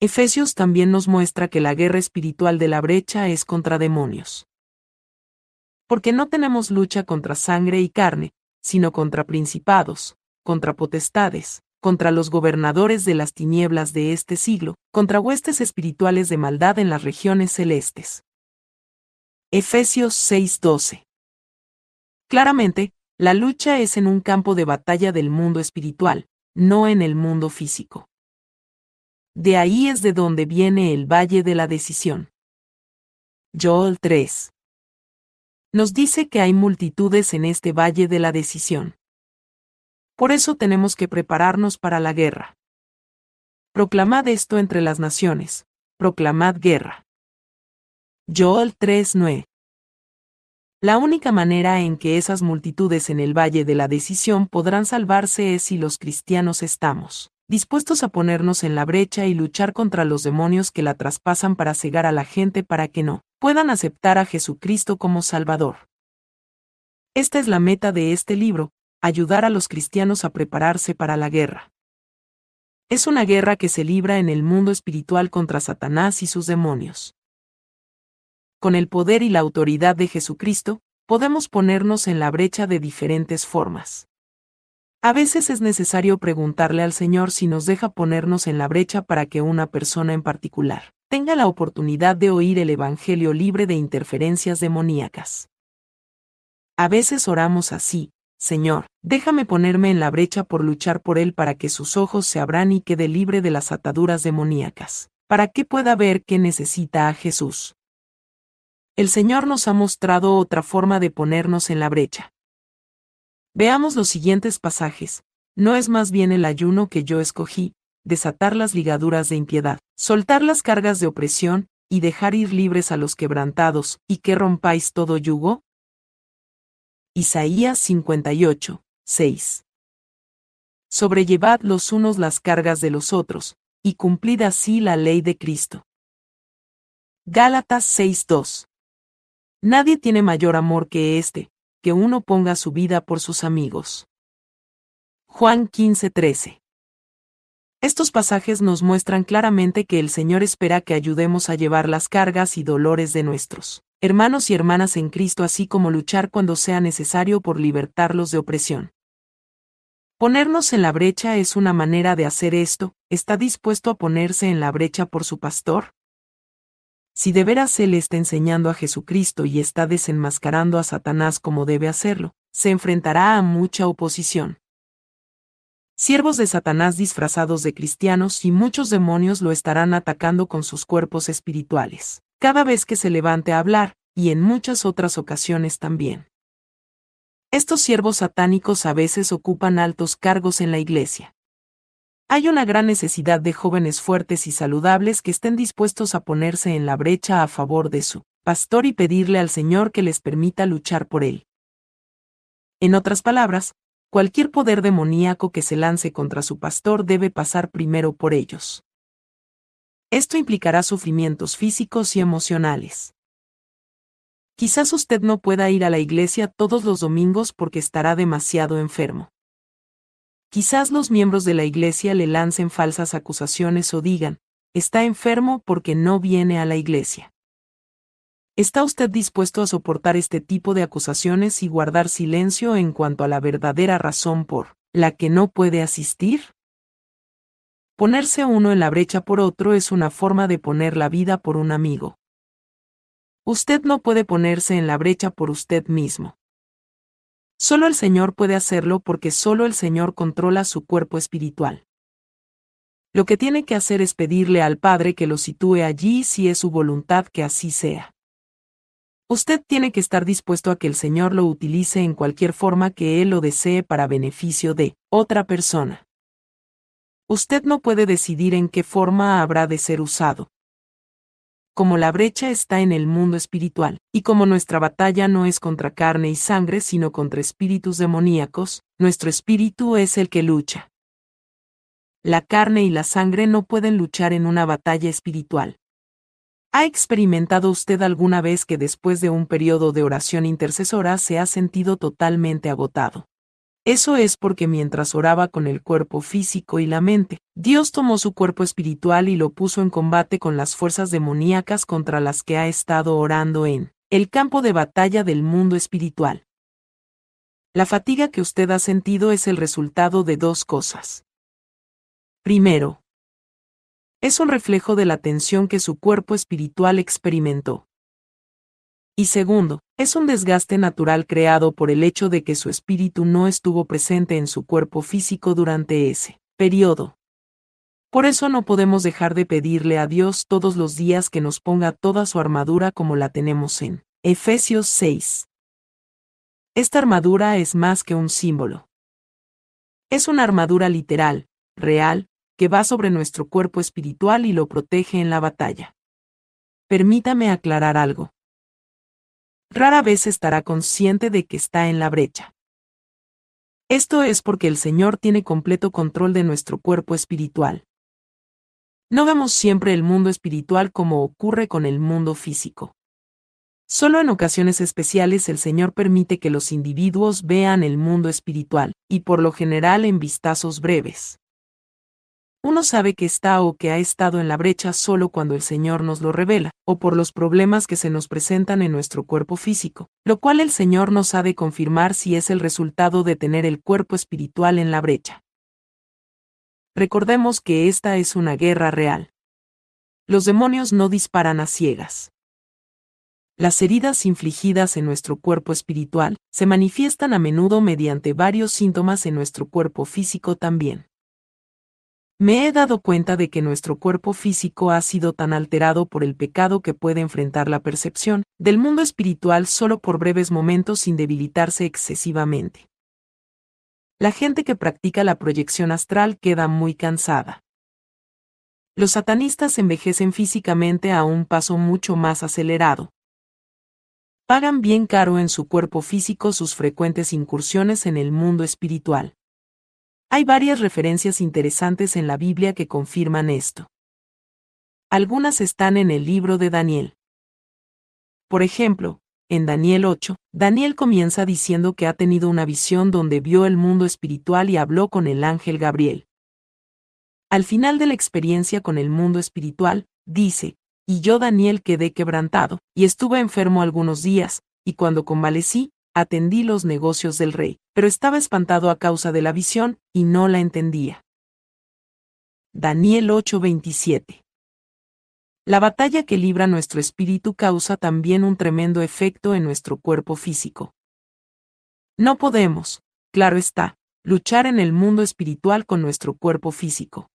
Efesios también nos muestra que la guerra espiritual de la brecha es contra demonios porque no tenemos lucha contra sangre y carne, sino contra principados, contra potestades, contra los gobernadores de las tinieblas de este siglo, contra huestes espirituales de maldad en las regiones celestes. Efesios 6:12. Claramente, la lucha es en un campo de batalla del mundo espiritual, no en el mundo físico. De ahí es de donde viene el Valle de la Decisión. Joel 3. Nos dice que hay multitudes en este Valle de la Decisión. Por eso tenemos que prepararnos para la guerra. Proclamad esto entre las naciones, proclamad guerra. Joel 3:9 La única manera en que esas multitudes en el Valle de la Decisión podrán salvarse es si los cristianos estamos dispuestos a ponernos en la brecha y luchar contra los demonios que la traspasan para cegar a la gente para que no puedan aceptar a Jesucristo como Salvador. Esta es la meta de este libro, ayudar a los cristianos a prepararse para la guerra. Es una guerra que se libra en el mundo espiritual contra Satanás y sus demonios. Con el poder y la autoridad de Jesucristo, podemos ponernos en la brecha de diferentes formas. A veces es necesario preguntarle al Señor si nos deja ponernos en la brecha para que una persona en particular tenga la oportunidad de oír el Evangelio libre de interferencias demoníacas. A veces oramos así, Señor, déjame ponerme en la brecha por luchar por Él para que sus ojos se abran y quede libre de las ataduras demoníacas, para que pueda ver que necesita a Jesús. El Señor nos ha mostrado otra forma de ponernos en la brecha. Veamos los siguientes pasajes. No es más bien el ayuno que yo escogí, desatar las ligaduras de impiedad, soltar las cargas de opresión, y dejar ir libres a los quebrantados, y que rompáis todo yugo, Isaías 58, 6. Sobrellevad los unos las cargas de los otros, y cumplid así la ley de Cristo. Gálatas 6:2. Nadie tiene mayor amor que este, que uno ponga su vida por sus amigos. Juan 15:13. Estos pasajes nos muestran claramente que el Señor espera que ayudemos a llevar las cargas y dolores de nuestros hermanos y hermanas en Cristo, así como luchar cuando sea necesario por libertarlos de opresión. Ponernos en la brecha es una manera de hacer esto, ¿está dispuesto a ponerse en la brecha por su pastor? Si de veras él está enseñando a Jesucristo y está desenmascarando a Satanás como debe hacerlo, se enfrentará a mucha oposición. Siervos de Satanás disfrazados de cristianos y muchos demonios lo estarán atacando con sus cuerpos espirituales cada vez que se levante a hablar, y en muchas otras ocasiones también. Estos siervos satánicos a veces ocupan altos cargos en la iglesia. Hay una gran necesidad de jóvenes fuertes y saludables que estén dispuestos a ponerse en la brecha a favor de su pastor y pedirle al Señor que les permita luchar por él. En otras palabras, cualquier poder demoníaco que se lance contra su pastor debe pasar primero por ellos. Esto implicará sufrimientos físicos y emocionales. Quizás usted no pueda ir a la iglesia todos los domingos porque estará demasiado enfermo. Quizás los miembros de la iglesia le lancen falsas acusaciones o digan, está enfermo porque no viene a la iglesia. ¿Está usted dispuesto a soportar este tipo de acusaciones y guardar silencio en cuanto a la verdadera razón por la que no puede asistir? Ponerse uno en la brecha por otro es una forma de poner la vida por un amigo. Usted no puede ponerse en la brecha por usted mismo. Solo el Señor puede hacerlo porque solo el Señor controla su cuerpo espiritual. Lo que tiene que hacer es pedirle al Padre que lo sitúe allí si es su voluntad que así sea. Usted tiene que estar dispuesto a que el Señor lo utilice en cualquier forma que Él lo desee para beneficio de otra persona. Usted no puede decidir en qué forma habrá de ser usado. Como la brecha está en el mundo espiritual, y como nuestra batalla no es contra carne y sangre sino contra espíritus demoníacos, nuestro espíritu es el que lucha. La carne y la sangre no pueden luchar en una batalla espiritual. ¿Ha experimentado usted alguna vez que después de un periodo de oración intercesora se ha sentido totalmente agotado? Eso es porque mientras oraba con el cuerpo físico y la mente, Dios tomó su cuerpo espiritual y lo puso en combate con las fuerzas demoníacas contra las que ha estado orando en el campo de batalla del mundo espiritual. La fatiga que usted ha sentido es el resultado de dos cosas. Primero, es un reflejo de la tensión que su cuerpo espiritual experimentó. Y segundo, es un desgaste natural creado por el hecho de que su espíritu no estuvo presente en su cuerpo físico durante ese periodo. Por eso no podemos dejar de pedirle a Dios todos los días que nos ponga toda su armadura como la tenemos en Efesios 6. Esta armadura es más que un símbolo. Es una armadura literal, real, que va sobre nuestro cuerpo espiritual y lo protege en la batalla. Permítame aclarar algo. Rara vez estará consciente de que está en la brecha. Esto es porque el Señor tiene completo control de nuestro cuerpo espiritual. No vemos siempre el mundo espiritual como ocurre con el mundo físico. Solo en ocasiones especiales el Señor permite que los individuos vean el mundo espiritual, y por lo general en vistazos breves. Uno sabe que está o que ha estado en la brecha solo cuando el Señor nos lo revela, o por los problemas que se nos presentan en nuestro cuerpo físico, lo cual el Señor nos ha de confirmar si es el resultado de tener el cuerpo espiritual en la brecha. Recordemos que esta es una guerra real. Los demonios no disparan a ciegas. Las heridas infligidas en nuestro cuerpo espiritual se manifiestan a menudo mediante varios síntomas en nuestro cuerpo físico también. Me he dado cuenta de que nuestro cuerpo físico ha sido tan alterado por el pecado que puede enfrentar la percepción del mundo espiritual solo por breves momentos sin debilitarse excesivamente la gente que practica la proyección astral queda muy cansada. Los satanistas envejecen físicamente a un paso mucho más acelerado. Pagan bien caro en su cuerpo físico sus frecuentes incursiones en el mundo espiritual. Hay varias referencias interesantes en la Biblia que confirman esto. Algunas están en el libro de Daniel. Por ejemplo, en Daniel 8, Daniel comienza diciendo que ha tenido una visión donde vio el mundo espiritual y habló con el ángel Gabriel. Al final de la experiencia con el mundo espiritual, dice, y yo Daniel quedé quebrantado, y estuve enfermo algunos días, y cuando convalecí, atendí los negocios del rey, pero estaba espantado a causa de la visión, y no la entendía. Daniel 8:27 la batalla que libra nuestro espíritu causa también un tremendo efecto en nuestro cuerpo físico. No podemos, claro está, luchar en el mundo espiritual con nuestro cuerpo físico.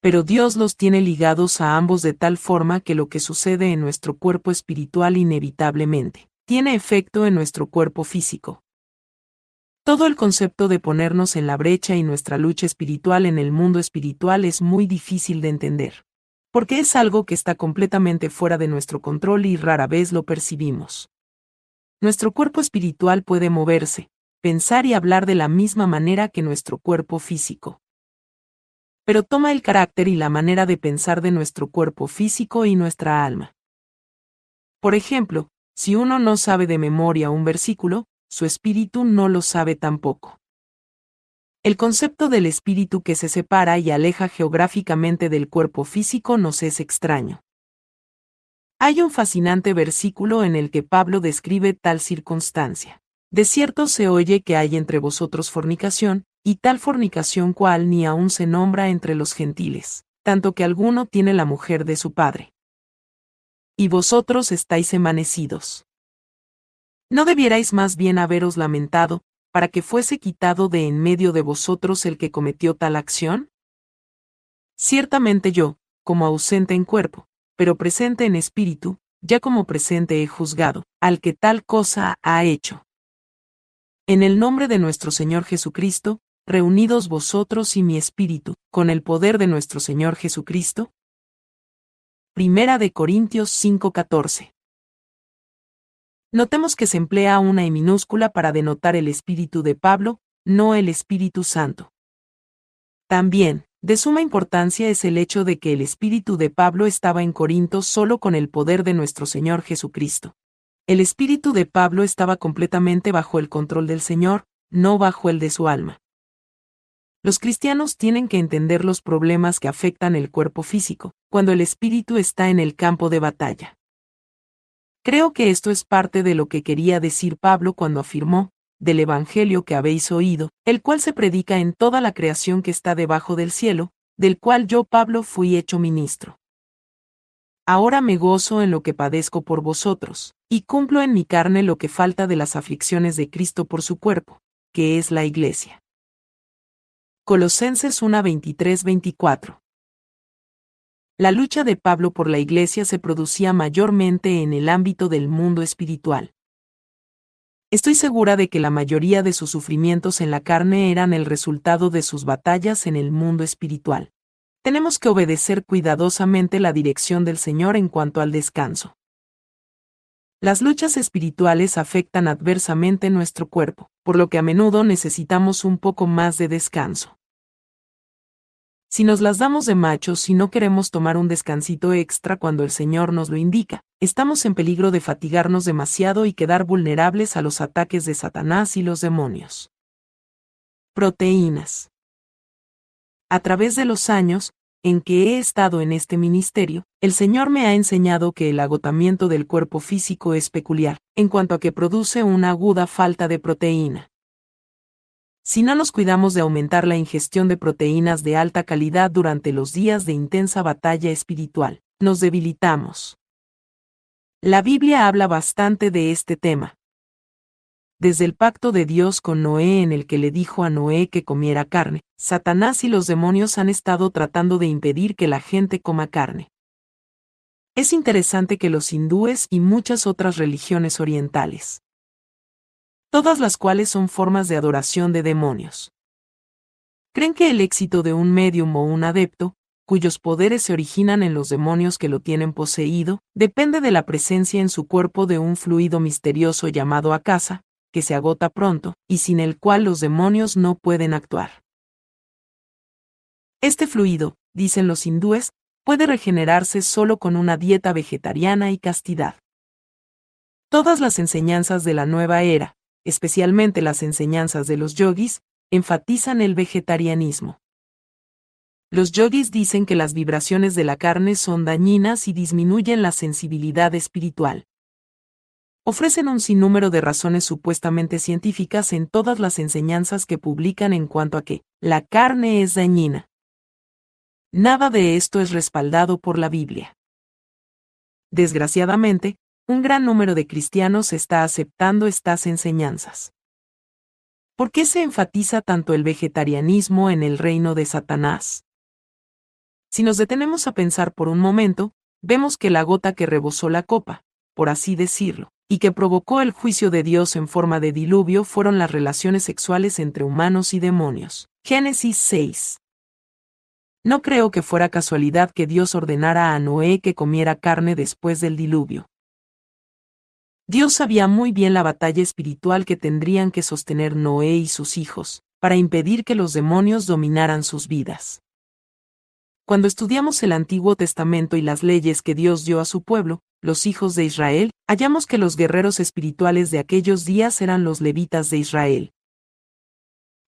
Pero Dios los tiene ligados a ambos de tal forma que lo que sucede en nuestro cuerpo espiritual inevitablemente tiene efecto en nuestro cuerpo físico. Todo el concepto de ponernos en la brecha y nuestra lucha espiritual en el mundo espiritual es muy difícil de entender porque es algo que está completamente fuera de nuestro control y rara vez lo percibimos. Nuestro cuerpo espiritual puede moverse, pensar y hablar de la misma manera que nuestro cuerpo físico. Pero toma el carácter y la manera de pensar de nuestro cuerpo físico y nuestra alma. Por ejemplo, si uno no sabe de memoria un versículo, su espíritu no lo sabe tampoco. El concepto del espíritu que se separa y aleja geográficamente del cuerpo físico nos es extraño. Hay un fascinante versículo en el que Pablo describe tal circunstancia. De cierto se oye que hay entre vosotros fornicación, y tal fornicación cual ni aun se nombra entre los gentiles, tanto que alguno tiene la mujer de su padre. Y vosotros estáis emanecidos. ¿No debierais más bien haberos lamentado, para que fuese quitado de en medio de vosotros el que cometió tal acción? Ciertamente yo, como ausente en cuerpo, pero presente en espíritu, ya como presente he juzgado, al que tal cosa ha hecho. En el nombre de nuestro Señor Jesucristo, reunidos vosotros y mi espíritu, con el poder de nuestro Señor Jesucristo. Primera de Corintios 5:14 Notemos que se emplea una I minúscula para denotar el espíritu de Pablo, no el Espíritu Santo. También, de suma importancia es el hecho de que el espíritu de Pablo estaba en Corinto solo con el poder de nuestro Señor Jesucristo. El espíritu de Pablo estaba completamente bajo el control del Señor, no bajo el de su alma. Los cristianos tienen que entender los problemas que afectan el cuerpo físico, cuando el espíritu está en el campo de batalla. Creo que esto es parte de lo que quería decir Pablo cuando afirmó, del Evangelio que habéis oído, el cual se predica en toda la creación que está debajo del cielo, del cual yo Pablo fui hecho ministro. Ahora me gozo en lo que padezco por vosotros, y cumplo en mi carne lo que falta de las aflicciones de Cristo por su cuerpo, que es la Iglesia. Colosenses 1 23-24 La lucha de Pablo por la iglesia se producía mayormente en el ámbito del mundo espiritual. Estoy segura de que la mayoría de sus sufrimientos en la carne eran el resultado de sus batallas en el mundo espiritual. Tenemos que obedecer cuidadosamente la dirección del Señor en cuanto al descanso. Las luchas espirituales afectan adversamente nuestro cuerpo, por lo que a menudo necesitamos un poco más de descanso. Si nos las damos de machos y no queremos tomar un descansito extra cuando el Señor nos lo indica, estamos en peligro de fatigarnos demasiado y quedar vulnerables a los ataques de Satanás y los demonios. Proteínas. A través de los años, en que he estado en este ministerio, el Señor me ha enseñado que el agotamiento del cuerpo físico es peculiar, en cuanto a que produce una aguda falta de proteína. Si no nos cuidamos de aumentar la ingestión de proteínas de alta calidad durante los días de intensa batalla espiritual, nos debilitamos. La Biblia habla bastante de este tema, desde el pacto de Dios con Noé en el que le dijo a Noé que comiera carne, Satanás y los demonios han estado tratando de impedir que la gente coma carne. Es interesante que los hindúes y muchas otras religiones orientales, todas las cuales son formas de adoración de demonios, creen que el éxito de un medium o un adepto, cuyos poderes se originan en los demonios que lo tienen poseído, depende de la presencia en su cuerpo de un fluido misterioso llamado acasa, que se agota pronto, y sin el cual los demonios no pueden actuar. Este fluido, dicen los hindúes, puede regenerarse solo con una dieta vegetariana y castidad. Todas las enseñanzas de la nueva era, especialmente las enseñanzas de los yogis, enfatizan el vegetarianismo. Los yogis dicen que las vibraciones de la carne son dañinas y disminuyen la sensibilidad espiritual ofrecen un sinnúmero de razones supuestamente científicas en todas las enseñanzas que publican en cuanto a que la carne es dañina. Nada de esto es respaldado por la Biblia. Desgraciadamente, un gran número de cristianos está aceptando estas enseñanzas. ¿Por qué se enfatiza tanto el vegetarianismo en el reino de Satanás? Si nos detenemos a pensar por un momento, vemos que la gota que rebosó la copa, por así decirlo, y que provocó el juicio de Dios en forma de diluvio fueron las relaciones sexuales entre humanos y demonios. Génesis 6. No creo que fuera casualidad que Dios ordenara a Noé que comiera carne después del diluvio. Dios sabía muy bien la batalla espiritual que tendrían que sostener Noé y sus hijos, para impedir que los demonios dominaran sus vidas. Cuando estudiamos el Antiguo Testamento y las leyes que Dios dio a su pueblo, los hijos de Israel, hallamos que los guerreros espirituales de aquellos días eran los levitas de Israel.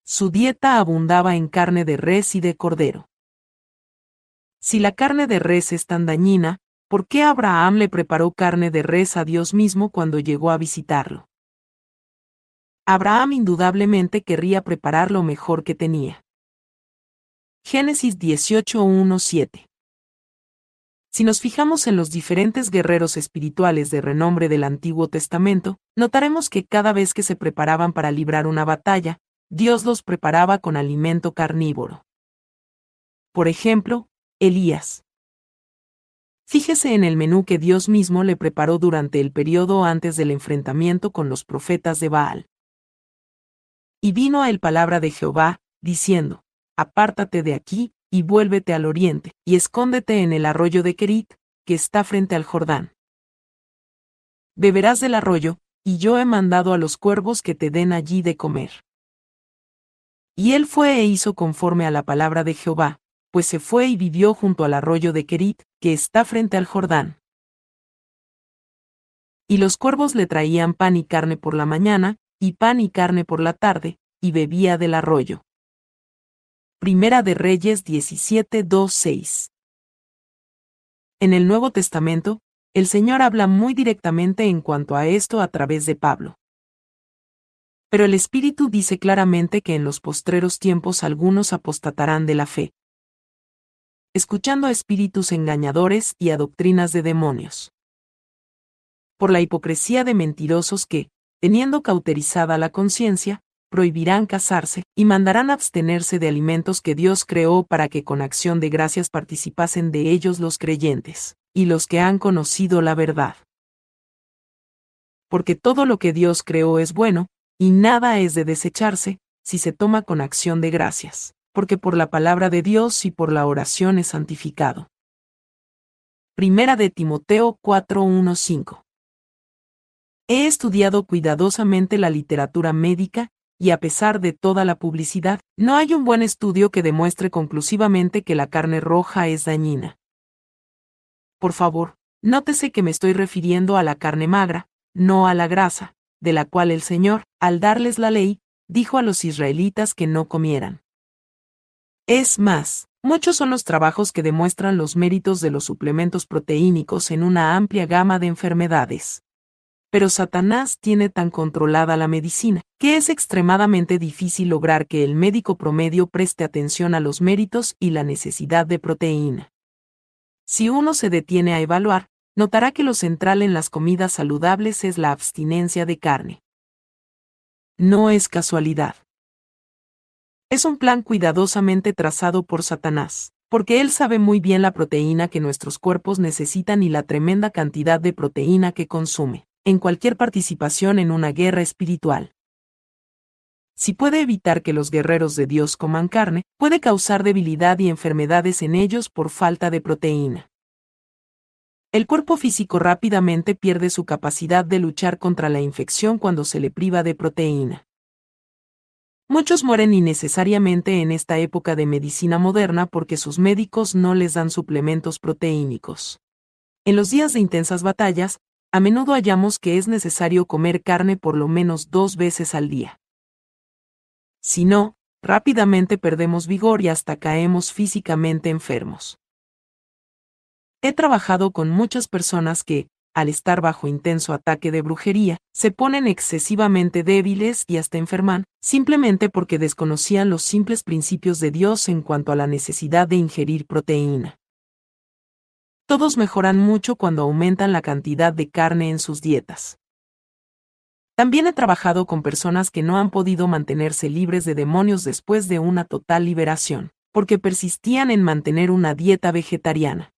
Su dieta abundaba en carne de res y de cordero. Si la carne de res es tan dañina, ¿por qué Abraham le preparó carne de res a Dios mismo cuando llegó a visitarlo? Abraham indudablemente querría preparar lo mejor que tenía. Génesis 18.1.7 si nos fijamos en los diferentes guerreros espirituales de renombre del Antiguo Testamento, notaremos que cada vez que se preparaban para librar una batalla, Dios los preparaba con alimento carnívoro. Por ejemplo, Elías. Fíjese en el menú que Dios mismo le preparó durante el periodo antes del enfrentamiento con los profetas de Baal. Y vino a él palabra de Jehová, diciendo, Apártate de aquí, y vuélvete al oriente, y escóndete en el arroyo de Kerit, que está frente al Jordán. Beberás del arroyo, y yo he mandado a los cuervos que te den allí de comer. Y él fue e hizo conforme a la palabra de Jehová, pues se fue y vivió junto al arroyo de Kerit, que está frente al Jordán. Y los cuervos le traían pan y carne por la mañana, y pan y carne por la tarde, y bebía del arroyo. Primera de Reyes 17, 6. En el Nuevo Testamento, el Señor habla muy directamente en cuanto a esto a través de Pablo. Pero el Espíritu dice claramente que en los postreros tiempos algunos apostatarán de la fe, escuchando a espíritus engañadores y a doctrinas de demonios. Por la hipocresía de mentirosos que, teniendo cauterizada la conciencia, prohibirán casarse, y mandarán abstenerse de alimentos que Dios creó para que con acción de gracias participasen de ellos los creyentes, y los que han conocido la verdad. Porque todo lo que Dios creó es bueno, y nada es de desecharse, si se toma con acción de gracias, porque por la palabra de Dios y por la oración es santificado. Primera de Timoteo 4:15 He estudiado cuidadosamente la literatura médica, y a pesar de toda la publicidad, no hay un buen estudio que demuestre conclusivamente que la carne roja es dañina. Por favor, nótese que me estoy refiriendo a la carne magra, no a la grasa, de la cual el Señor, al darles la ley, dijo a los israelitas que no comieran. Es más, muchos son los trabajos que demuestran los méritos de los suplementos proteínicos en una amplia gama de enfermedades. Pero Satanás tiene tan controlada la medicina, que es extremadamente difícil lograr que el médico promedio preste atención a los méritos y la necesidad de proteína. Si uno se detiene a evaluar, notará que lo central en las comidas saludables es la abstinencia de carne. No es casualidad. Es un plan cuidadosamente trazado por Satanás, porque él sabe muy bien la proteína que nuestros cuerpos necesitan y la tremenda cantidad de proteína que consume en cualquier participación en una guerra espiritual. Si puede evitar que los guerreros de Dios coman carne, puede causar debilidad y enfermedades en ellos por falta de proteína. El cuerpo físico rápidamente pierde su capacidad de luchar contra la infección cuando se le priva de proteína. Muchos mueren innecesariamente en esta época de medicina moderna porque sus médicos no les dan suplementos proteínicos. En los días de intensas batallas, a menudo hallamos que es necesario comer carne por lo menos dos veces al día. Si no, rápidamente perdemos vigor y hasta caemos físicamente enfermos. He trabajado con muchas personas que, al estar bajo intenso ataque de brujería, se ponen excesivamente débiles y hasta enferman, simplemente porque desconocían los simples principios de Dios en cuanto a la necesidad de ingerir proteína. Todos mejoran mucho cuando aumentan la cantidad de carne en sus dietas. También he trabajado con personas que no han podido mantenerse libres de demonios después de una total liberación, porque persistían en mantener una dieta vegetariana.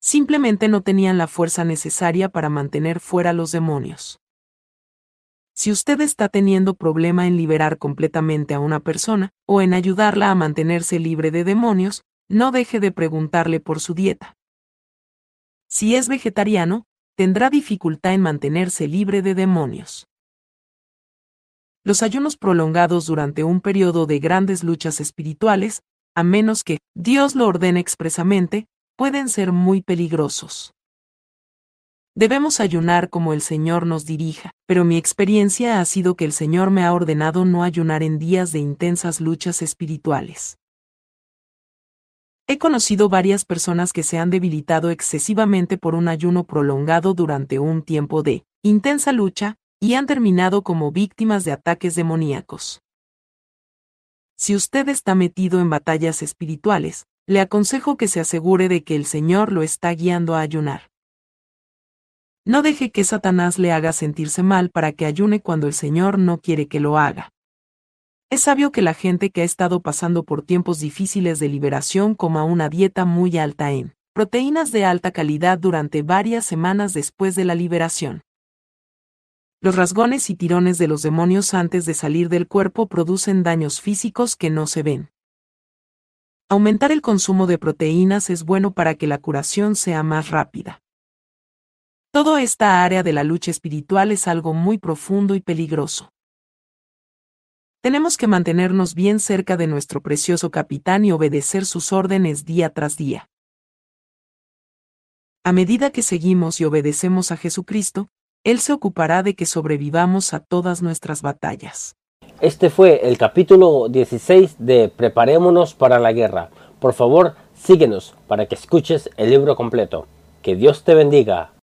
Simplemente no tenían la fuerza necesaria para mantener fuera los demonios. Si usted está teniendo problema en liberar completamente a una persona, o en ayudarla a mantenerse libre de demonios, no deje de preguntarle por su dieta. Si es vegetariano, tendrá dificultad en mantenerse libre de demonios. Los ayunos prolongados durante un periodo de grandes luchas espirituales, a menos que Dios lo ordene expresamente, pueden ser muy peligrosos. Debemos ayunar como el Señor nos dirija, pero mi experiencia ha sido que el Señor me ha ordenado no ayunar en días de intensas luchas espirituales. He conocido varias personas que se han debilitado excesivamente por un ayuno prolongado durante un tiempo de intensa lucha, y han terminado como víctimas de ataques demoníacos. Si usted está metido en batallas espirituales, le aconsejo que se asegure de que el Señor lo está guiando a ayunar. No deje que Satanás le haga sentirse mal para que ayune cuando el Señor no quiere que lo haga. Es sabio que la gente que ha estado pasando por tiempos difíciles de liberación coma una dieta muy alta en proteínas de alta calidad durante varias semanas después de la liberación. Los rasgones y tirones de los demonios antes de salir del cuerpo producen daños físicos que no se ven. Aumentar el consumo de proteínas es bueno para que la curación sea más rápida. Toda esta área de la lucha espiritual es algo muy profundo y peligroso. Tenemos que mantenernos bien cerca de nuestro precioso capitán y obedecer sus órdenes día tras día. A medida que seguimos y obedecemos a Jesucristo, Él se ocupará de que sobrevivamos a todas nuestras batallas. Este fue el capítulo 16 de Preparémonos para la guerra. Por favor, síguenos para que escuches el libro completo. Que Dios te bendiga.